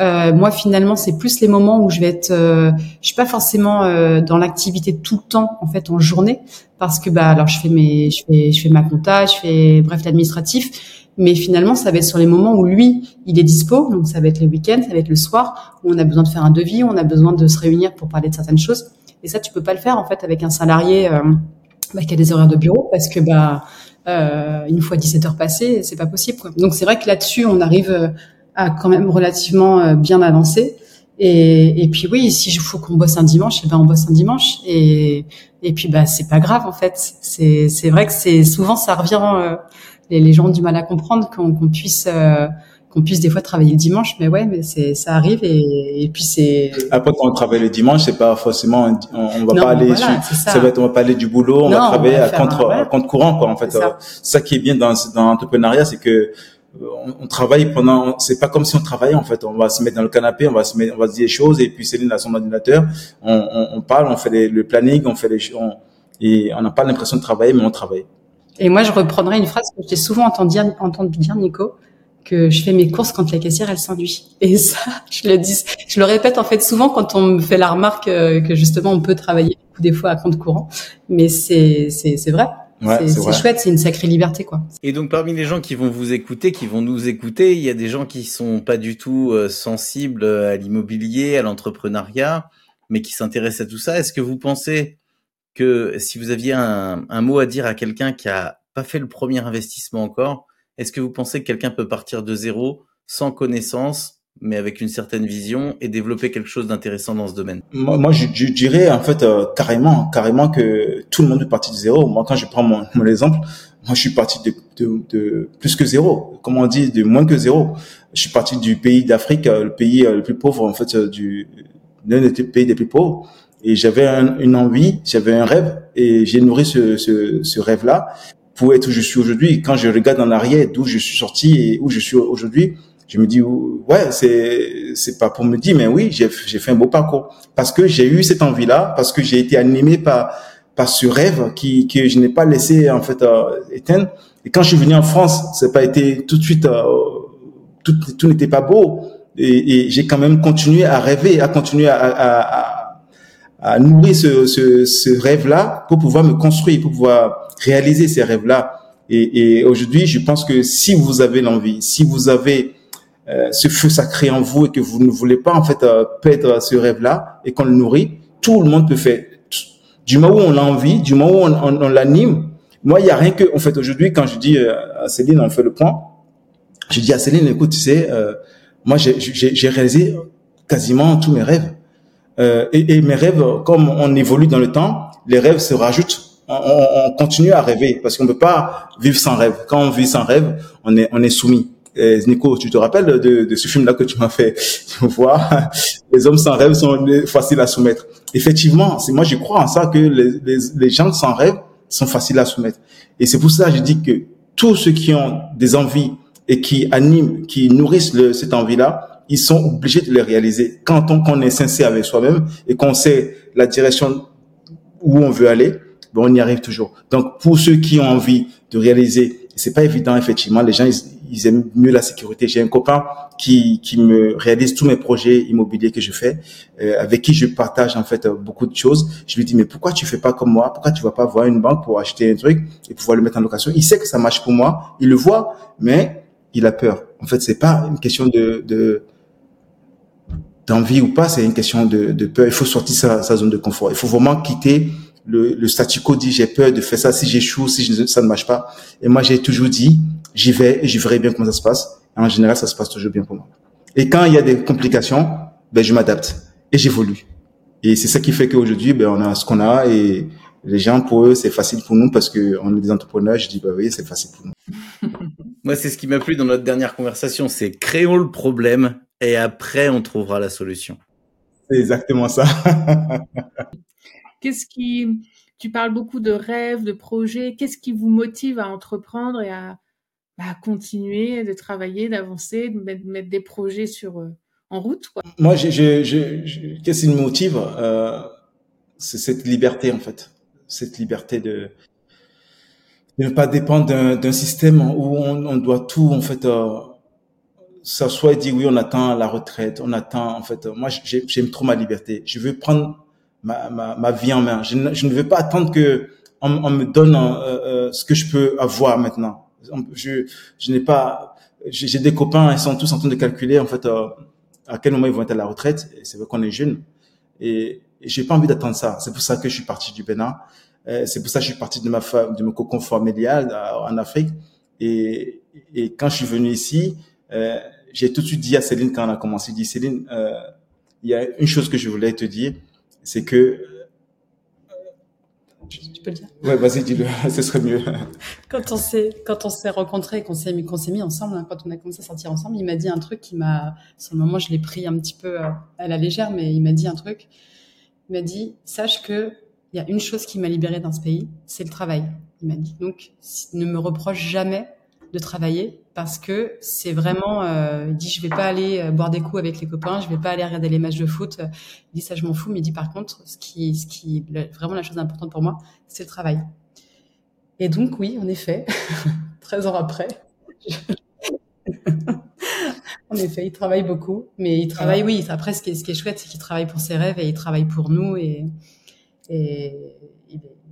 Speaker 3: euh, moi, finalement, c'est plus les moments où je vais être, euh, je suis pas forcément euh, dans l'activité tout le temps, en fait, en journée, parce que bah, alors je fais mes, je fais, je fais ma compta, je fais bref l'administratif, mais finalement, ça va être sur les moments où lui, il est dispo, donc ça va être les week-ends, ça va être le soir, où on a besoin de faire un devis, où on a besoin de se réunir pour parler de certaines choses, et ça, tu peux pas le faire en fait avec un salarié euh, bah, qui a des horaires de bureau, parce que bah euh, une fois 17 heures passées, c'est pas possible. Quoi. Donc c'est vrai que là-dessus, on arrive a quand même relativement euh, bien avancé. Et, et puis oui, si il faut qu'on bosse un dimanche, eh ben on bosse un dimanche. Et, et puis bah c'est pas grave en fait. C'est vrai que c'est souvent ça revient. Euh, les, les, gens ont du mal à comprendre qu'on puisse euh, qu'on puisse des fois travailler le dimanche, mais ouais, mais c'est ça arrive et, et puis c'est.
Speaker 2: Après quand on travaille le dimanche, c'est pas forcément on, on va pas aller voilà, ça. va être, on va pas aller du boulot, on va travailler à contre à contre courant quoi en fait. Ça. ça. qui est bien dans dans l'entrepreneuriat, c'est que on, on, travaille pendant, c'est pas comme si on travaillait en fait. On va se mettre dans le canapé, on va se mettre, on va se dire des choses et puis Céline a son ordinateur, on, on, on parle, on fait les, le planning, on fait les choses et on n'a pas l'impression de travailler, mais on travaille.
Speaker 3: Et moi, je reprendrai une phrase que j'ai souvent entendu dire, entendu dire, Nico, que je fais mes courses quand la caissière elle s'ennuie. Et ça, je le dis, je le répète en fait souvent quand on me fait la remarque euh, que justement on peut travailler des fois à compte courant, mais c'est c'est c'est vrai. Ouais, c'est chouette, c'est une sacrée liberté, quoi.
Speaker 4: Et donc, parmi les gens qui vont vous écouter, qui vont nous écouter, il y a des gens qui sont pas du tout euh, sensibles à l'immobilier, à l'entrepreneuriat, mais qui s'intéressent à tout ça. Est-ce que vous pensez que si vous aviez un, un mot à dire à quelqu'un qui a pas fait le premier investissement encore, est-ce que vous pensez que quelqu'un peut partir de zéro, sans connaissance, mais avec une certaine vision et développer quelque chose d'intéressant dans ce domaine?
Speaker 2: Moi, je, je, dirais en fait euh, carrément, carrément que tout le monde est parti de zéro. Moi, quand je prends mon, mon exemple, moi, je suis parti de, de, de, plus que zéro. Comment on dit, de moins que zéro. Je suis parti du pays d'Afrique, euh, le pays euh, le plus pauvre en fait, du l'un des pays les plus pauvres. Et j'avais une envie, j'avais un rêve, et j'ai nourri ce, ce, ce rêve-là pour être où je suis aujourd'hui. Quand je regarde en arrière, d'où je suis sorti et où je suis aujourd'hui, je me dis ouais c'est c'est pas pour me dire mais oui j'ai j'ai fait un beau parcours. Parce que j'ai eu cette envie là parce que j'ai été animé par par ce rêve qui que je n'ai pas laissé en fait euh, éteindre. Et quand je suis venu en France c'est pas été tout de suite euh, tout tout n'était pas beau. Et, et j'ai quand même continué à rêver à continuer à, à, à, à nourrir ce, ce, ce rêve là pour pouvoir me construire pour pouvoir réaliser ces rêves là et, et aujourd'hui je pense que si vous avez l'envie si vous avez euh, ce feu sacré en vous et que vous ne voulez pas en fait euh, perdre ce rêve-là et qu'on le nourrit, tout le monde peut faire. Du moment où on l'a envie, du moment où on, on, l'anime, moi il y a rien que en fait aujourd'hui quand je dis euh, à Céline on fait le point, je dis à Céline écoute tu sais euh, moi j'ai réalisé quasiment tous mes rêves euh, et, mes rêves comme on évolue dans le temps, les rêves se rajoutent. On, on, on continue à rêver parce qu'on peut pas vivre sans rêve. Quand on vit sans rêve, on est soumis. Nico, tu te rappelles de, ce film-là que tu m'as fait voir Les hommes sans rêve sont faciles à soumettre. Effectivement, c'est moi je crois en ça que les, gens sans rêve sont faciles à soumettre. Et c'est pour ça que je dis que tous ceux qui ont des envies et qui animent, qui nourrissent cette envie-là, ils sont obligés de les réaliser. Quand on, est sincère avec soi-même et qu'on sait la direction où on veut aller, ben on y arrive toujours. Donc pour ceux qui ont envie de réaliser, c'est pas évident effectivement. Les gens ils, ils aiment mieux la sécurité. J'ai un copain qui, qui me réalise tous mes projets immobiliers que je fais, euh, avec qui je partage en fait beaucoup de choses. Je lui dis mais pourquoi tu fais pas comme moi? Pourquoi tu vas pas voir une banque pour acheter un truc et pouvoir le mettre en location? Il sait que ça marche pour moi, il le voit, mais il a peur. En fait, c'est pas une question de, de d'envie ou pas, c'est une question de, de peur. Il faut sortir sa, sa zone de confort. Il faut vraiment quitter le, le statu quo dit j'ai peur de faire ça si j'échoue, si je, ça ne marche pas. Et moi, j'ai toujours dit, j'y vais et je verrai bien comment ça se passe. En général, ça se passe toujours bien pour moi. Et quand il y a des complications, ben, je m'adapte et j'évolue. Et c'est ça qui fait qu'aujourd'hui, ben, on a ce qu'on a et les gens, pour eux, c'est facile pour nous parce que on est des entrepreneurs. Je dis, bah oui, c'est facile pour nous.
Speaker 4: Moi, c'est ce qui m'a plu dans notre dernière conversation, c'est créons le problème et après, on trouvera la solution.
Speaker 2: C'est exactement ça.
Speaker 1: Qu'est-ce qui, tu parles beaucoup de rêves, de projets. Qu'est-ce qui vous motive à entreprendre et à, à continuer de travailler, d'avancer, de mettre, des projets sur euh, en route quoi?
Speaker 2: Moi, je, je, je, qu'est-ce qui me motive euh, C'est cette liberté en fait, cette liberté de, de ne pas dépendre d'un système où on, on, doit tout en fait. Euh, s'asseoir et dire oui, on attend la retraite, on attend en fait. Moi, j'aime trop ma liberté. Je veux prendre ma, ma, ma vie en main. Je ne, je ne veux pas attendre que on, on me donne euh, euh, ce que je peux avoir maintenant je, je n'ai pas, j'ai des copains, ils sont tous en train de calculer en fait euh, à quel moment ils vont être à la retraite. Et c'est vrai qu'on est jeune et, j'ai pas envie d'attendre ça. C'est pour ça que je suis parti du Bénin. Euh, c'est pour ça que je suis parti de ma femme, de mon cocon familial euh, en Afrique. Et, et quand je suis venu ici, euh, j'ai tout de suite dit à Céline quand on a commencé, dit Céline, euh, il y a une chose que je voulais te dire, c'est que
Speaker 3: tu peux le dire
Speaker 2: Ouais, vas-y, dis-le, ce serait mieux.
Speaker 3: quand on s'est quand on s'est rencontrés, qu'on s'est mis qu'on s'est mis ensemble, hein, quand on a commencé à sortir ensemble, il m'a dit un truc qui m'a, sur le moment, je l'ai pris un petit peu à la légère, mais il m'a dit un truc. Il m'a dit, sache que il y a une chose qui m'a libérée dans ce pays, c'est le travail. Il m'a dit, donc ne me reproche jamais de travailler parce que c'est vraiment euh, il dit je vais pas aller euh, boire des coups avec les copains je vais pas aller regarder les matchs de foot il dit ça je m'en fous mais il dit par contre ce qui ce qui vraiment la chose importante pour moi c'est le travail et donc oui en effet 13 ans après en effet il travaille beaucoup mais il travaille oui après ce qui est, ce qui est chouette c'est qu'il travaille pour ses rêves et il travaille pour nous et et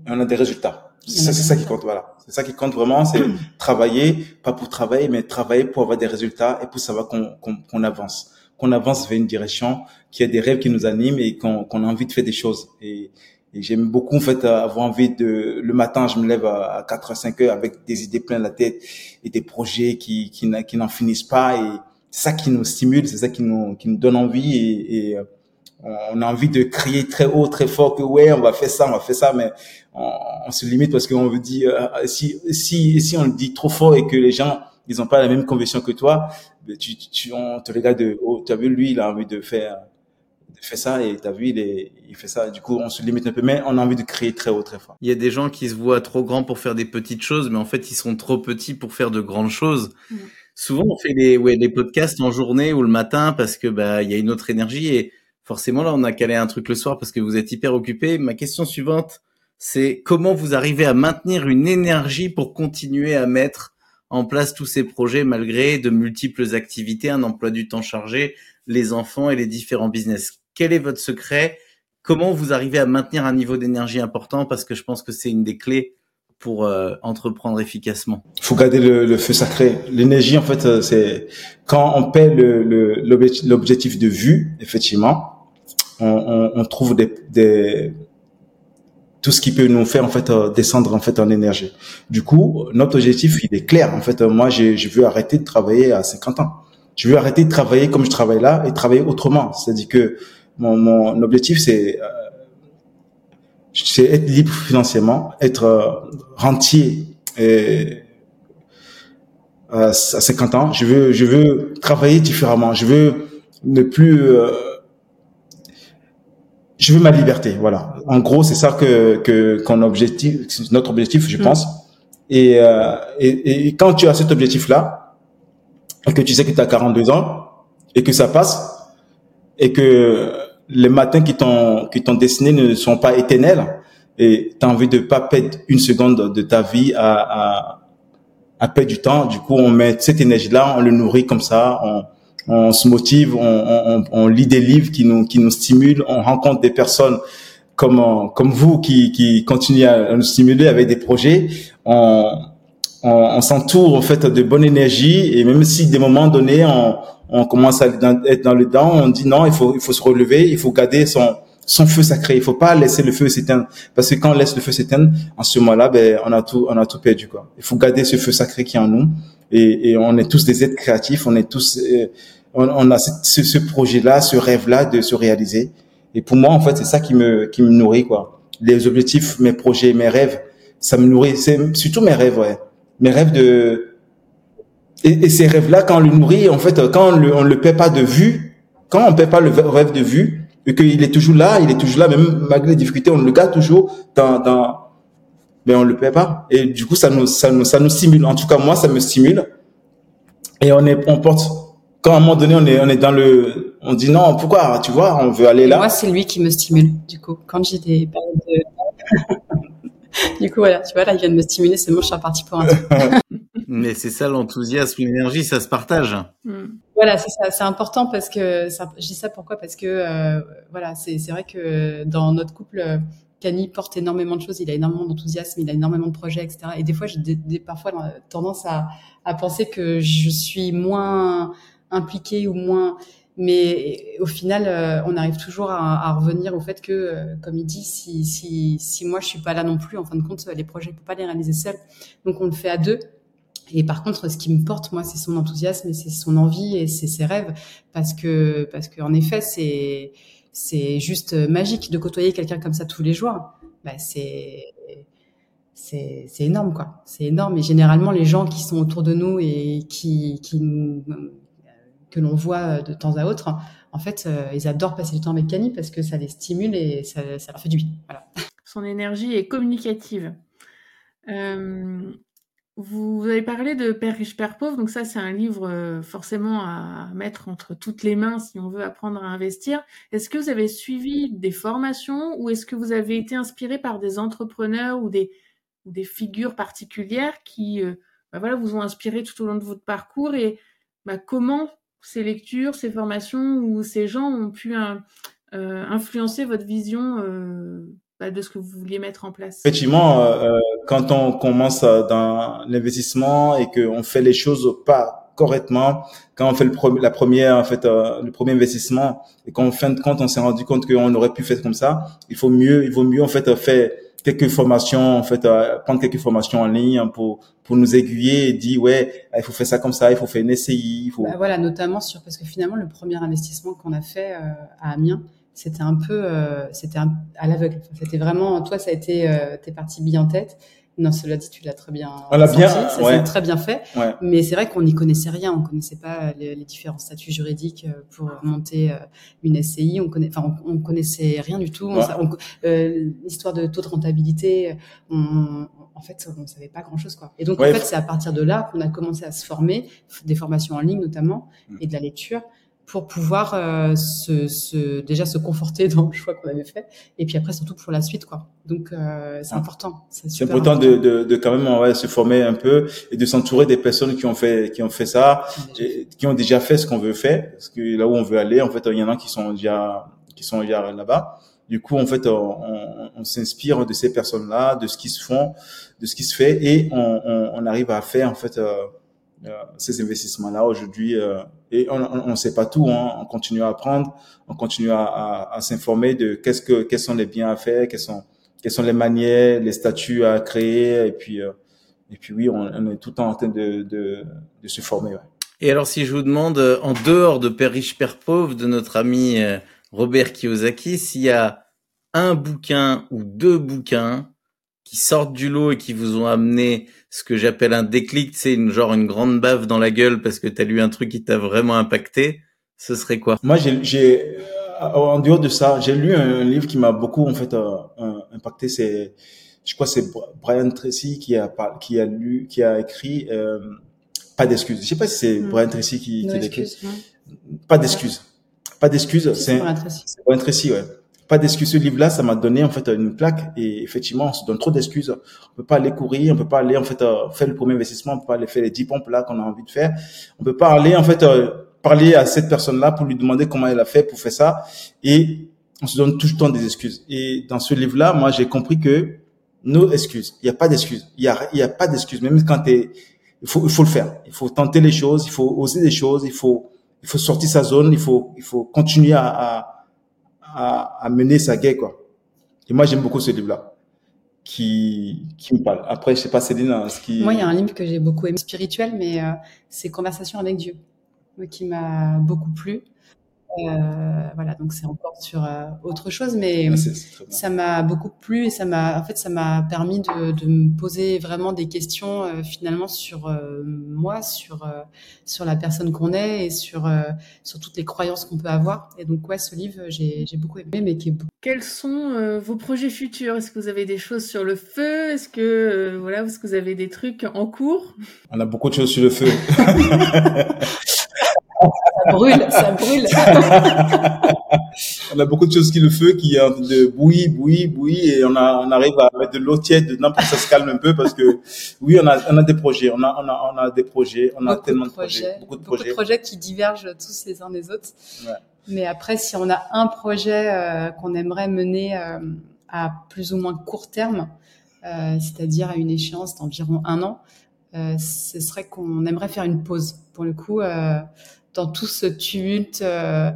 Speaker 2: on a des résultats c'est ça qui compte, voilà. C'est ça qui compte vraiment, c'est travailler, pas pour travailler, mais travailler pour avoir des résultats et pour savoir qu'on avance, qu'on avance vers une direction, qu'il y a des rêves qui nous animent et qu'on a envie de faire des choses. Et, et j'aime beaucoup en fait avoir envie de le matin, je me lève à 4 à 5 heures avec des idées plein la tête et des projets qui qui, qui n'en finissent pas et c'est ça qui nous stimule, c'est ça qui nous qui nous donne envie et, et on a envie de crier très haut, très fort que ouais, on va faire ça, on va faire ça, mais on, on se limite parce qu'on veut dire euh, si si si on le dit trop fort et que les gens ils ont pas la même conviction que toi, ben, tu, tu on te regarde de oh, tu as vu lui il a envie de faire de faire ça et tu as vu il est, il fait ça. Du coup, on se limite un peu, mais on a envie de crier très haut, très fort.
Speaker 4: Il y a des gens qui se voient trop grands pour faire des petites choses, mais en fait ils sont trop petits pour faire de grandes choses. Mmh. Souvent, on fait les ouais, les podcasts en journée ou le matin parce que bah il y a une autre énergie et forcément là on a calé un truc le soir parce que vous êtes hyper occupé. Ma question suivante, c'est comment vous arrivez à maintenir une énergie pour continuer à mettre en place tous ces projets malgré de multiples activités, un emploi du temps chargé, les enfants et les différents business? Quel est votre secret? Comment vous arrivez à maintenir un niveau d'énergie important? Parce que je pense que c'est une des clés pour euh, entreprendre efficacement
Speaker 2: faut garder le, feu sacré. L'énergie, en fait, euh, c'est quand on paie l'objectif de vue, effectivement, on, on, trouve des, des, tout ce qui peut nous faire en fait euh, descendre en fait en énergie. Du coup, notre objectif il est clair. En fait, moi, je, veux arrêter de travailler à 50 ans. Je veux arrêter de travailler comme je travaille là et travailler autrement. C'est-à-dire que mon, mon objectif c'est euh, c'est être libre financièrement, être euh, rentier et à 50 ans. Je veux je veux travailler différemment. Je veux ne plus je veux ma liberté, voilà. En gros, c'est ça que que qu'on objectif, notre objectif, je mm. pense. Et, euh, et, et quand tu as cet objectif-là, et que tu sais que tu as 42 ans et que ça passe et que les matins qui t'ont qui t'ont destiné ne sont pas éternels et tu as envie de pas perdre une seconde de ta vie à à, à perdre du temps. Du coup, on met cette énergie-là, on le nourrit comme ça, on on se motive, on, on, on, lit des livres qui nous qui nous stimulent, on rencontre des personnes comme comme vous qui qui continuent à nous stimuler avec des projets. On on, on s'entoure en fait de bonne énergie et même si des moments donnés on, on commence à être dans le dent, on dit non, il faut il faut se relever, il faut garder son son feu sacré. Il faut pas laisser le feu s'éteindre parce que quand on laisse le feu s'éteindre, en ce moment-là, ben on a tout on a tout perdu quoi. Il faut garder ce feu sacré qui est en nous et, et on est tous des êtres créatifs, on est tous euh, on, on, a ce, ce projet-là, ce rêve-là de se réaliser. Et pour moi, en fait, c'est ça qui me qui me nourrit quoi. Les objectifs, mes projets, mes rêves, ça me nourrit. C'est surtout mes rêves, ouais. Mes rêves de et, ces rêves-là, quand on le nourrit, en fait, quand on le, on le paie pas de vue, quand on paie pas le rêve de vue, et qu'il est toujours là, il est toujours là, même malgré les difficultés, on le garde toujours dans, dans, mais on le paie pas. Et du coup, ça nous, ça nous, ça nous stimule. En tout cas, moi, ça me stimule. Et on est, on porte, quand à un moment donné, on est, on est dans le, on dit non, pourquoi, tu vois, on veut aller là.
Speaker 3: moi, c'est lui qui me stimule, du coup. Quand j'ai des. Du coup, voilà, tu vois, là, il vient de me stimuler, c'est bon, je suis reparti pour un truc.
Speaker 4: Mais c'est ça l'enthousiasme, l'énergie, ça se partage.
Speaker 1: Hmm.
Speaker 3: Voilà, c'est ça, c'est important parce que ça, je dis ça pourquoi? Parce que euh, voilà, c'est vrai que dans notre couple, Cani porte énormément de choses, il a énormément d'enthousiasme, il a énormément de projets, etc. Et des fois, j'ai parfois euh, tendance à, à penser que je suis moins impliquée ou moins. Mais au final, euh, on arrive toujours à, à revenir au fait que, euh, comme il dit, si, si, si moi je suis pas là non plus, en fin de compte, les projets, il peut pas les réaliser seul. Donc on le fait à deux. Et par contre, ce qui me porte, moi, c'est son enthousiasme et c'est son envie et c'est ses rêves, parce que, parce qu'en effet, c'est, c'est juste magique de côtoyer quelqu'un comme ça tous les jours. Bah, c'est, c'est, c'est énorme, quoi. C'est énorme. Et généralement, les gens qui sont autour de nous et qui, qui nous, que l'on voit de temps à autre, en fait, euh, ils adorent passer du temps avec Camille parce que ça les stimule et ça, leur fait du bien.
Speaker 1: Son énergie est communicative. Euh, vous avez parlé de Père riche, Père pauvre, donc ça c'est un livre euh, forcément à mettre entre toutes les mains si on veut apprendre à investir. Est-ce que vous avez suivi des formations ou est-ce que vous avez été inspiré par des entrepreneurs ou des, figures particulières qui euh, bah voilà, vous ont inspiré tout au long de votre parcours et bah, comment ces lectures, ces formations ou ces gens ont pu hein, euh, influencer votre vision euh, bah, de ce que vous vouliez mettre en place.
Speaker 2: Effectivement, euh, quand on commence dans l'investissement et qu'on fait les choses pas correctement, quand on fait le la première, en fait, euh, le premier investissement et qu'en fin de compte, on s'est rendu compte qu'on aurait pu faire comme ça, il faut mieux, il vaut mieux en fait faire quelques formations, en fait, euh, prendre quelques formations en ligne pour pour nous aiguiller et dire ouais, il faut faire ça comme ça, il faut faire une SCI, il faut.
Speaker 3: Bah voilà, notamment sur parce que finalement le premier investissement qu'on a fait euh, à Amiens, c'était un peu, euh, c'était à l'aveugle. C'était vraiment, toi, ça a été, euh, t'es parti bien en tête. Non, cela dit, tu l'as très bien.
Speaker 2: On l'a bien,
Speaker 3: ça
Speaker 2: ouais.
Speaker 3: s'est très bien fait.
Speaker 2: Ouais.
Speaker 3: Mais c'est vrai qu'on n'y connaissait rien. On connaissait pas les, les, différents statuts juridiques euh, pour monter une SCI. On connaît, enfin, on, on connaissait rien du tout.
Speaker 2: Ouais.
Speaker 3: Euh, L'histoire de taux de rentabilité, on, en fait, on ne savait pas grand-chose, quoi. Et donc, en fait, c'est à partir de là qu'on a commencé à se former, des formations en ligne notamment,
Speaker 2: Mm.
Speaker 3: et de la lecture, pour pouvoir euh, se, se, déjà se conforter dans le choix qu'on avait fait, et puis après surtout pour la suite, quoi. Donc, euh, c'est important.
Speaker 2: C'est important, important. De, de, de, quand même ouais, se former un peu et de s'entourer des personnes qui ont fait qui ont fait ça, et, qui ont déjà fait ce qu'on veut faire, parce que là où on veut aller, en fait, il y en a qui sont déjà qui sont déjà là-bas. Du coup, en fait, on, on, on s'inspire de ces personnes-là, de ce qui se font, de ce qui se fait, et on, on arrive à faire en fait euh, ces investissements-là aujourd'hui. Euh, et on ne sait pas tout, hein, on continue à apprendre, on continue à, à, à s'informer de qu'est-ce que quels sont les biens à faire, quels sont quelles sont les manières, les statuts à créer, et puis euh, et puis oui, on, on, est tout le temps en train de de, de se former. Ouais.
Speaker 4: Et alors, si je vous demande, en dehors de Père riche, Père pauvre, de notre ami Robert Kiyosaki, s'il y a un bouquin ou deux bouquins qui sortent du lot et qui vous ont amené ce que j'appelle un déclic, c'est une genre une grande bave dans la gueule parce que tu as lu un truc qui t'a vraiment impacté, ce serait quoi?
Speaker 2: Moi, j'ai en dehors de ça, j'ai lu un, livre qui m'a beaucoup en fait euh, impacté. C'est, je crois, c'est Brian Tracy qui a qui a lu, qui a écrit euh, pas d'excuses. Je sais pas si c'est
Speaker 3: Hmm.
Speaker 2: Brian Tracy qui,
Speaker 3: No
Speaker 2: qui l'a écrit. Pas d'excuses. Pas d'excuses.
Speaker 3: Si,
Speaker 2: C'est
Speaker 3: Brian Tracy.
Speaker 2: c'est Brian Tracy, ouais. Pas d'excuses. Ce livre-là, ça m'a donné en fait une claque et effectivement, on se donne trop d'excuses. On peut pas aller courir, on peut pas aller en fait euh, faire le premier investissement, on peut pas aller faire les 10 pompes là qu'on a envie de faire. On peut pas aller en fait euh, parler à cette personne-là pour lui demander comment elle a fait pour faire ça et on se donne tout le temps des excuses. Et dans ce livre-là, moi, j'ai compris que nos excuses, il y a pas d'excuses. Il y a y a pas d'excuses même quand t'es il faut il faut le faire. Il faut tenter les choses, il faut oser des choses, il faut il faut sortir sa zone, il faut il faut continuer à, à à, à, mener sa guerre, quoi. Et moi, j'aime beaucoup ce livre-là, qui, qui me parle. Après, je sais pas, Céline, hein, ce qui...
Speaker 3: Moi, il y a un livre que j'ai beaucoup aimé, spirituel, mais euh, c'est Conversation avec Dieu, qui m'a beaucoup plu. Euh, voilà, donc c'est encore sur euh, autre chose, mais
Speaker 2: Ah,
Speaker 3: ça m'a beaucoup plu et ça m'a, en fait, ça m'a permis de, de me poser vraiment des questions euh, finalement sur euh, moi, sur euh, sur la personne qu'on est et sur euh, sur toutes les croyances qu'on peut avoir. Et donc ouais, ce livre, j'ai j'ai beaucoup aimé, mais qui est
Speaker 1: Quels sont euh, vos projets futurs? Est-ce que vous avez des choses sur le feu? Est-ce que euh, voilà, est-ce que vous avez des trucs en cours?
Speaker 2: On a beaucoup de choses sur le feu.
Speaker 3: ça brûle, ça brûle.
Speaker 2: on a beaucoup de choses qui le feu, qui de bouillir, bouillir, bouillir, et on, a, on arrive à mettre de l'eau tiède dedans pour que ça se calme un peu, parce que oui, on a, on a des projets, on a, on a, on a des projets, on a
Speaker 3: beaucoup
Speaker 2: tellement
Speaker 3: de projets,
Speaker 2: beaucoup de projets.
Speaker 3: qui divergent tous les uns des autres.
Speaker 2: Ouais.
Speaker 3: Mais après, si on a un projet euh, qu'on aimerait mener euh, à plus ou moins court terme, euh, c'est-à-dire à une échéance d'environ un an, ce serait qu'on aimerait faire une pause. Pour le coup, dans tout ce tumulte euh,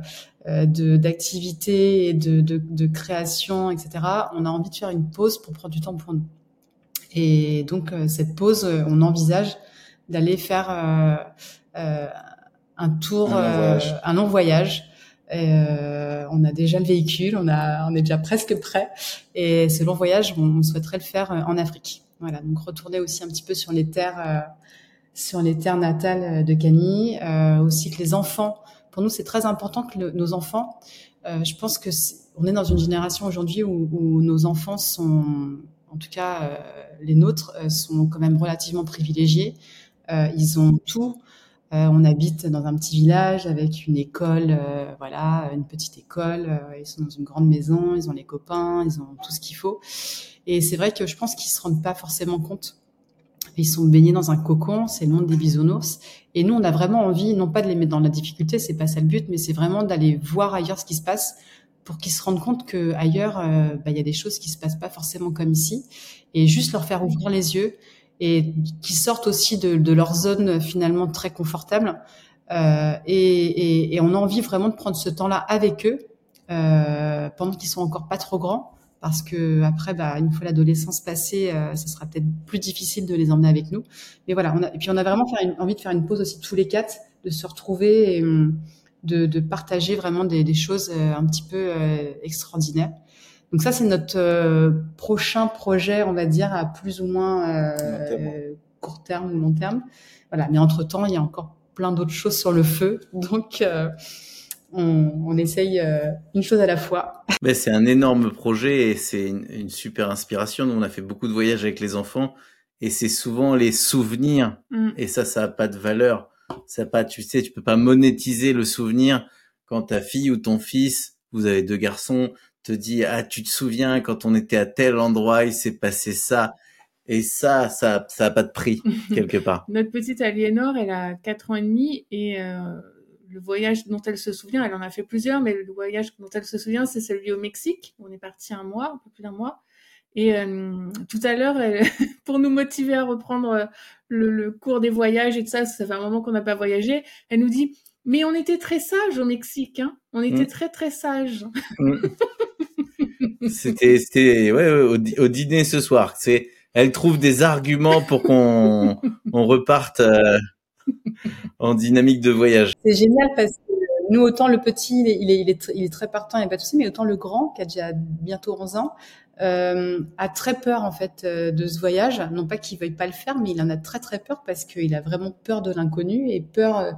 Speaker 3: euh, de d'activité et de, de, de création, etc., on a envie de faire une pause pour prendre du temps pour nous. Et donc euh, cette pause, on envisage d'aller faire euh, euh, un tour,
Speaker 2: Un long
Speaker 3: euh,
Speaker 2: voyage.
Speaker 3: un long voyage. Euh, on a déjà le véhicule, on a, on est déjà presque prêt. Et ce long voyage, on, on souhaiterait le faire en Afrique. Voilà, donc retourner aussi un petit peu sur les terres, euh, sur les terres natales de Cagny, euh, aussi que les enfants. Pour nous, c'est très important que nos enfants. euh, je pense que c'est- on est dans une génération aujourd'hui où, où nos enfants sont, en tout cas euh, les nôtres, euh, sont quand même relativement privilégiés. Euh, ils ont tout. Euh, on habite dans un petit village avec une école, euh, voilà, une petite école. euh, ils sont dans une grande maison, ils ont les copains, ils ont tout ce qu'il faut. Et c'est vrai que je pense qu'ils se rendent pas forcément compte. Ils sont baignés dans un cocon, c'est monde des bisounours. Et nous, on a vraiment envie, non pas de les mettre dans la difficulté, c'est pas ça le but, mais c'est vraiment d'aller voir ailleurs ce qui se passe pour qu'ils se rendent compte que ailleurs, euh, bah, il y a des choses qui se passent pas forcément comme ici, et juste leur faire ouvrir les yeux et qu'ils sortent aussi de, de leur zone finalement très confortable. Euh, et, et, et on a envie vraiment de prendre ce temps-là avec eux euh, pendant qu'ils sont encore pas trop grands, parce que après, bah, une fois l'adolescence passée, euh, ce sera peut-être plus difficile de les emmener avec nous. Mais voilà, on a, et puis on a vraiment faire une- envie de faire une pause aussi tous les quatre, de se retrouver et hum, de, de partager vraiment des, des choses euh, un petit peu euh, extraordinaires. Donc ça, c'est notre euh, prochain projet, on va dire, à plus ou moins court terme ou long terme. Voilà, mais entre-temps, il y a encore plein d'autres choses sur le feu. Donc, euh, on, on essaye euh, une chose à la fois.
Speaker 4: Mais c'est un énorme projet et c'est une, une super inspiration. Nous, on a fait beaucoup de voyages avec les enfants et c'est souvent les souvenirs
Speaker 1: Mm.
Speaker 4: et ça, ça a pas de valeur. Ça a pas, tu sais, tu peux pas monétiser le souvenir quand ta fille ou ton fils, vous avez deux garçons, te dit ah tu te souviens quand on était à tel endroit, il s'est passé ça et ça, ça, ça a pas de prix quelque part.
Speaker 1: Notre petite Aliénor, elle a 4 ans et demi et euh, le voyage dont elle se souvient, elle en a fait plusieurs, mais le voyage dont elle se souvient, c'est celui au Mexique. On est parti un mois, un peu plus d'un mois. Et euh, tout à l'heure, pour nous motiver à reprendre euh, le, le cours des voyages et tout ça, ça fait un moment qu'on n'a pas voyagé, elle nous dit mais on était très sages au Mexique, hein. On était
Speaker 4: Mm.
Speaker 1: très très sages.
Speaker 4: C'était, c'était, ouais, au, au dîner ce soir. C'est, elle trouve des arguments pour qu'on on reparte euh, en dynamique de voyage.
Speaker 3: C'est génial parce que nous, autant le petit, il est, très partant, il n'y a pas de souci, mais autant le grand, qui a déjà bientôt 11 ans, euh, a très peur en fait euh, de ce voyage. Non pas qu'il veuille pas le faire, mais il en a très très peur parce qu'il a vraiment peur de l'inconnu et peur, euh,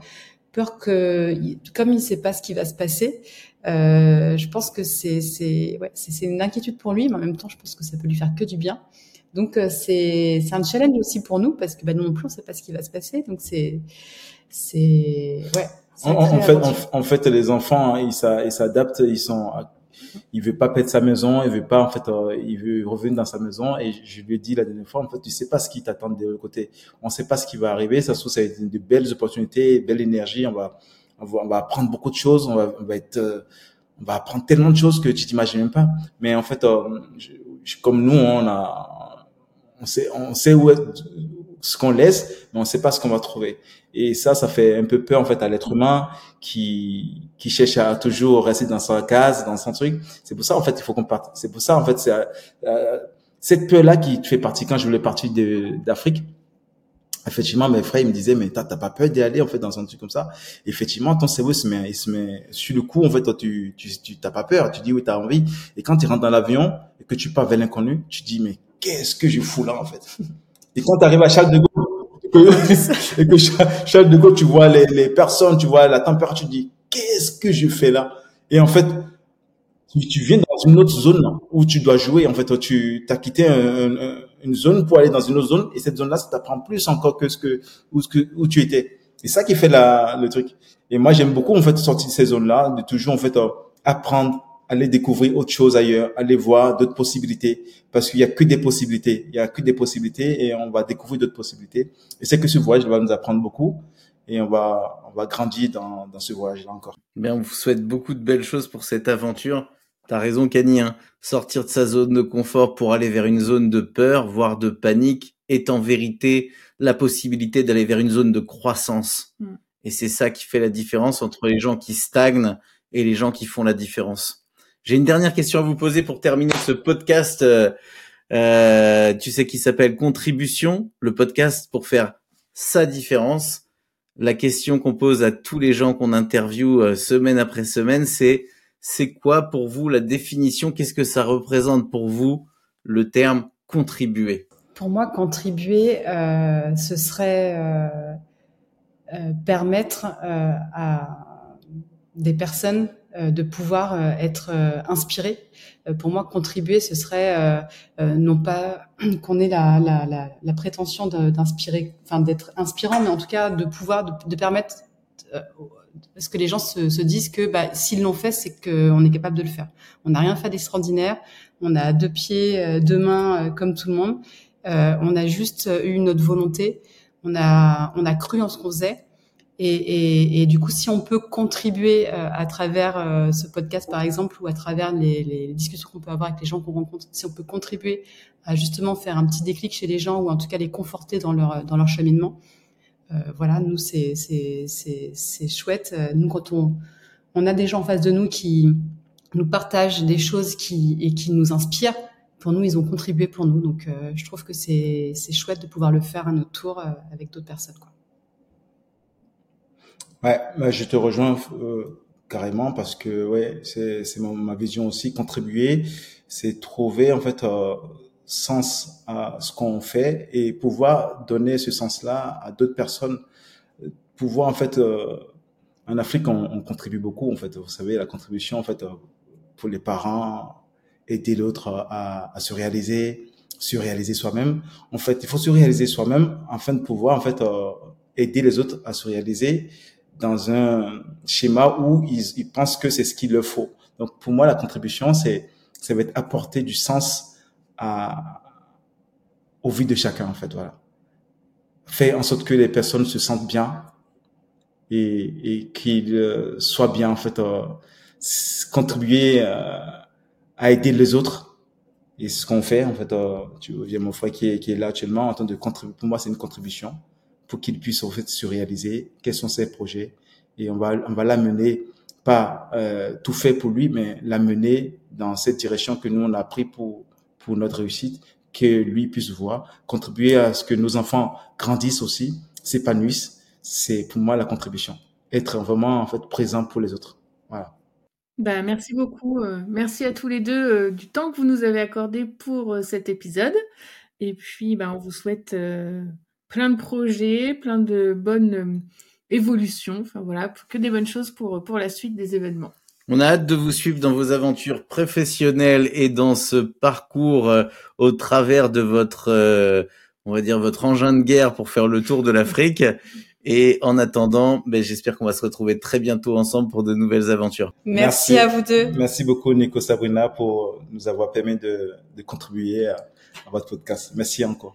Speaker 3: que, comme il sait pas ce qui va se passer, je pense que c'est une inquiétude pour lui, mais en même temps, je pense que ça peut lui faire que du bien. Donc euh, c'est c'est un challenge aussi pour nous parce que bah, nous non plus on sait pas ce qui va se passer. Donc c'est c'est ouais.
Speaker 2: En, fait, en, en fait, les enfants, hein, ils s'a- ils s'adaptent, ils sont, il veut pas perdre sa maison, il veut pas, en fait, euh, il veut revenir dans sa maison. Et je lui ai dit la dernière fois, en fait, tu sais pas ce qui t'attend de l'autre côté. On sait pas ce qui va arriver. Ça se trouve, ça va être de belles opportunités, belle énergie. On va, on va, on va apprendre beaucoup de choses. On va, on va être, euh, on va apprendre tellement de choses que tu t'imagines même pas. Mais en fait, euh, je- je- comme nous, on a, on sait, on sait où est, ce qu'on laisse, mais on sait pas ce qu'on va trouver. Et ça, ça fait un peu peur en fait à l'être humain qui qui cherche à toujours rester dans sa case, dans son truc. C'est pour ça en fait il faut qu'on parte. C'est pour ça en fait c'est euh, cette peur là qui fait partie quand je voulais partir d'Afrique. effectivement, mes frères, ils me disaient, mais t'as pas peur d'y aller, en fait, dans un truc comme ça? Effectivement, ton cerveau se met, il se met sur le coup, en fait, tu, tu, tu t'as pas peur, tu dis oui, t'as envie. Et quand tu rentres dans l'avion et que tu pars vers l'inconnu, tu dis, mais qu'est-ce que je fous là, en fait? Et quand tu arrives à Charles de Gaulle, et que Charles de Gaulle, tu vois les, personnes, tu vois la température, tu dis, qu'est-ce que je fais là? Et en fait, tu, viens dans une autre zone où tu dois jouer. En fait, tu as quitté une zone pour aller dans une autre zone et cette zone-là, ça t'apprend plus encore que ce que où, ce que tu étais. C'est ça qui fait le truc. Et moi, j'aime beaucoup en fait sortir de ces zones-là, de toujours en fait euh, apprendre, aller découvrir autre chose ailleurs, aller voir d'autres possibilités, parce qu'il y a que des possibilités. Il y a que des possibilités et on va découvrir d'autres possibilités. Et c'est que ce voyage va nous apprendre beaucoup et on va on va grandir dans, dans ce voyage-là encore.
Speaker 4: Bien, on vous souhaite beaucoup de belles choses pour cette aventure. T'as raison, Cani. Hein. Sortir de sa zone de confort pour aller vers une zone de peur, voire de panique, est en vérité la possibilité d'aller vers une zone de croissance. Mm. Et c'est ça qui fait la différence entre les gens qui stagnent et les gens qui font la différence. J'ai une dernière question à vous poser pour terminer ce podcast. Euh, euh tu sais qui s'appelle Contribution, le podcast pour faire sa différence. La question qu'on pose à tous les gens qu'on interviewe euh, semaine après semaine, c'est c'est quoi pour vous la définition? Qu'est-ce que ça représente pour vous le terme contribuer?
Speaker 3: Pour moi, contribuer, euh, ce serait euh, euh, permettre à des personnes de pouvoir être inspirées. pour moi, contribuer, ce serait non pas qu'on ait la, la, la, prétention d'inspirer, enfin d'être inspirant, mais en tout cas de pouvoir, de, de permettre parce que les gens se, se disent que bah, s'ils l'ont fait, c'est qu'on est capable de le faire. On n'a rien fait d'extraordinaire, on a deux pieds, euh, deux mains, euh, comme tout le monde. Euh, on a juste eu notre volonté, on a, on a cru en ce qu'on faisait. Et, et, et, du coup, si on peut contribuer à travers ce podcast, par exemple, ou à travers les, les discussions qu'on peut avoir avec les gens qu'on rencontre, si on peut contribuer à justement faire un petit déclic chez les gens, ou en tout cas les conforter dans leur, dans leur cheminement, euh, voilà, nous, c'est chouette. Euh, nous, quand on, on a des gens en face de nous qui nous partagent des choses qui, et qui nous inspirent, pour nous, ils ont contribué pour nous. Donc, euh, je trouve que c'est chouette de pouvoir le faire à notre tour avec d'autres personnes. Quoi.
Speaker 2: Ouais, bah, je te rejoins carrément parce que ouais, c'est ma vision aussi. Contribuer, c'est trouver en fait sens à ce qu'on fait et pouvoir donner ce sens-là à d'autres personnes. Pouvoir en fait, euh, en Afrique, on, on, contribue beaucoup. En fait, vous savez, la contribution en fait euh, pour les parents, aider l'autre à, à, se réaliser, se réaliser soi-même. En fait, il faut se réaliser soi-même afin de pouvoir en fait euh, aider les autres à se réaliser dans un schéma où ils, pensent que c'est ce qu'il leur faut. Donc pour moi, la contribution, c'est ça va être apporter du sens à, au vie de chacun, en fait, voilà. Faire en sorte que les personnes se sentent bien et, et qu'ils euh, soient bien, en fait, euh, contribuer euh, à aider les autres. Et ce qu'on fait, en fait, tu vois, il y a mon frère qui est là actuellement en train de contribuer. Pour moi, c'est une contribution pour qu'il puisse, en fait, se réaliser. Quels sont ses projets? Et on va, on va l'amener, pas tout fait pour lui, mais l'amener dans cette direction que nous, on a pris pour, pour notre réussite, que lui puisse voir, contribuer à ce que nos enfants grandissent aussi, s'épanouissent. C'est pour moi la contribution. Être vraiment en fait présent pour les autres. Voilà.
Speaker 1: Ben, merci beaucoup. Euh, merci à tous les deux euh, du temps que vous nous avez accordé pour euh, cet épisode. Et puis, ben, on vous souhaite plein de projets, plein de bonnes évolutions. Enfin voilà, que des bonnes choses pour, pour la suite des événements.
Speaker 4: On a hâte de vous suivre dans vos aventures professionnelles et dans ce parcours euh, au travers de votre, euh, on va dire, votre engin de guerre pour faire le tour de l'Afrique. Et en attendant, ben, j'espère qu'on va se retrouver très bientôt ensemble pour de nouvelles aventures.
Speaker 3: Merci, à vous deux.
Speaker 2: Merci beaucoup, Nico Sabrina, pour nous avoir permis de, de contribuer à, à votre podcast. Merci encore.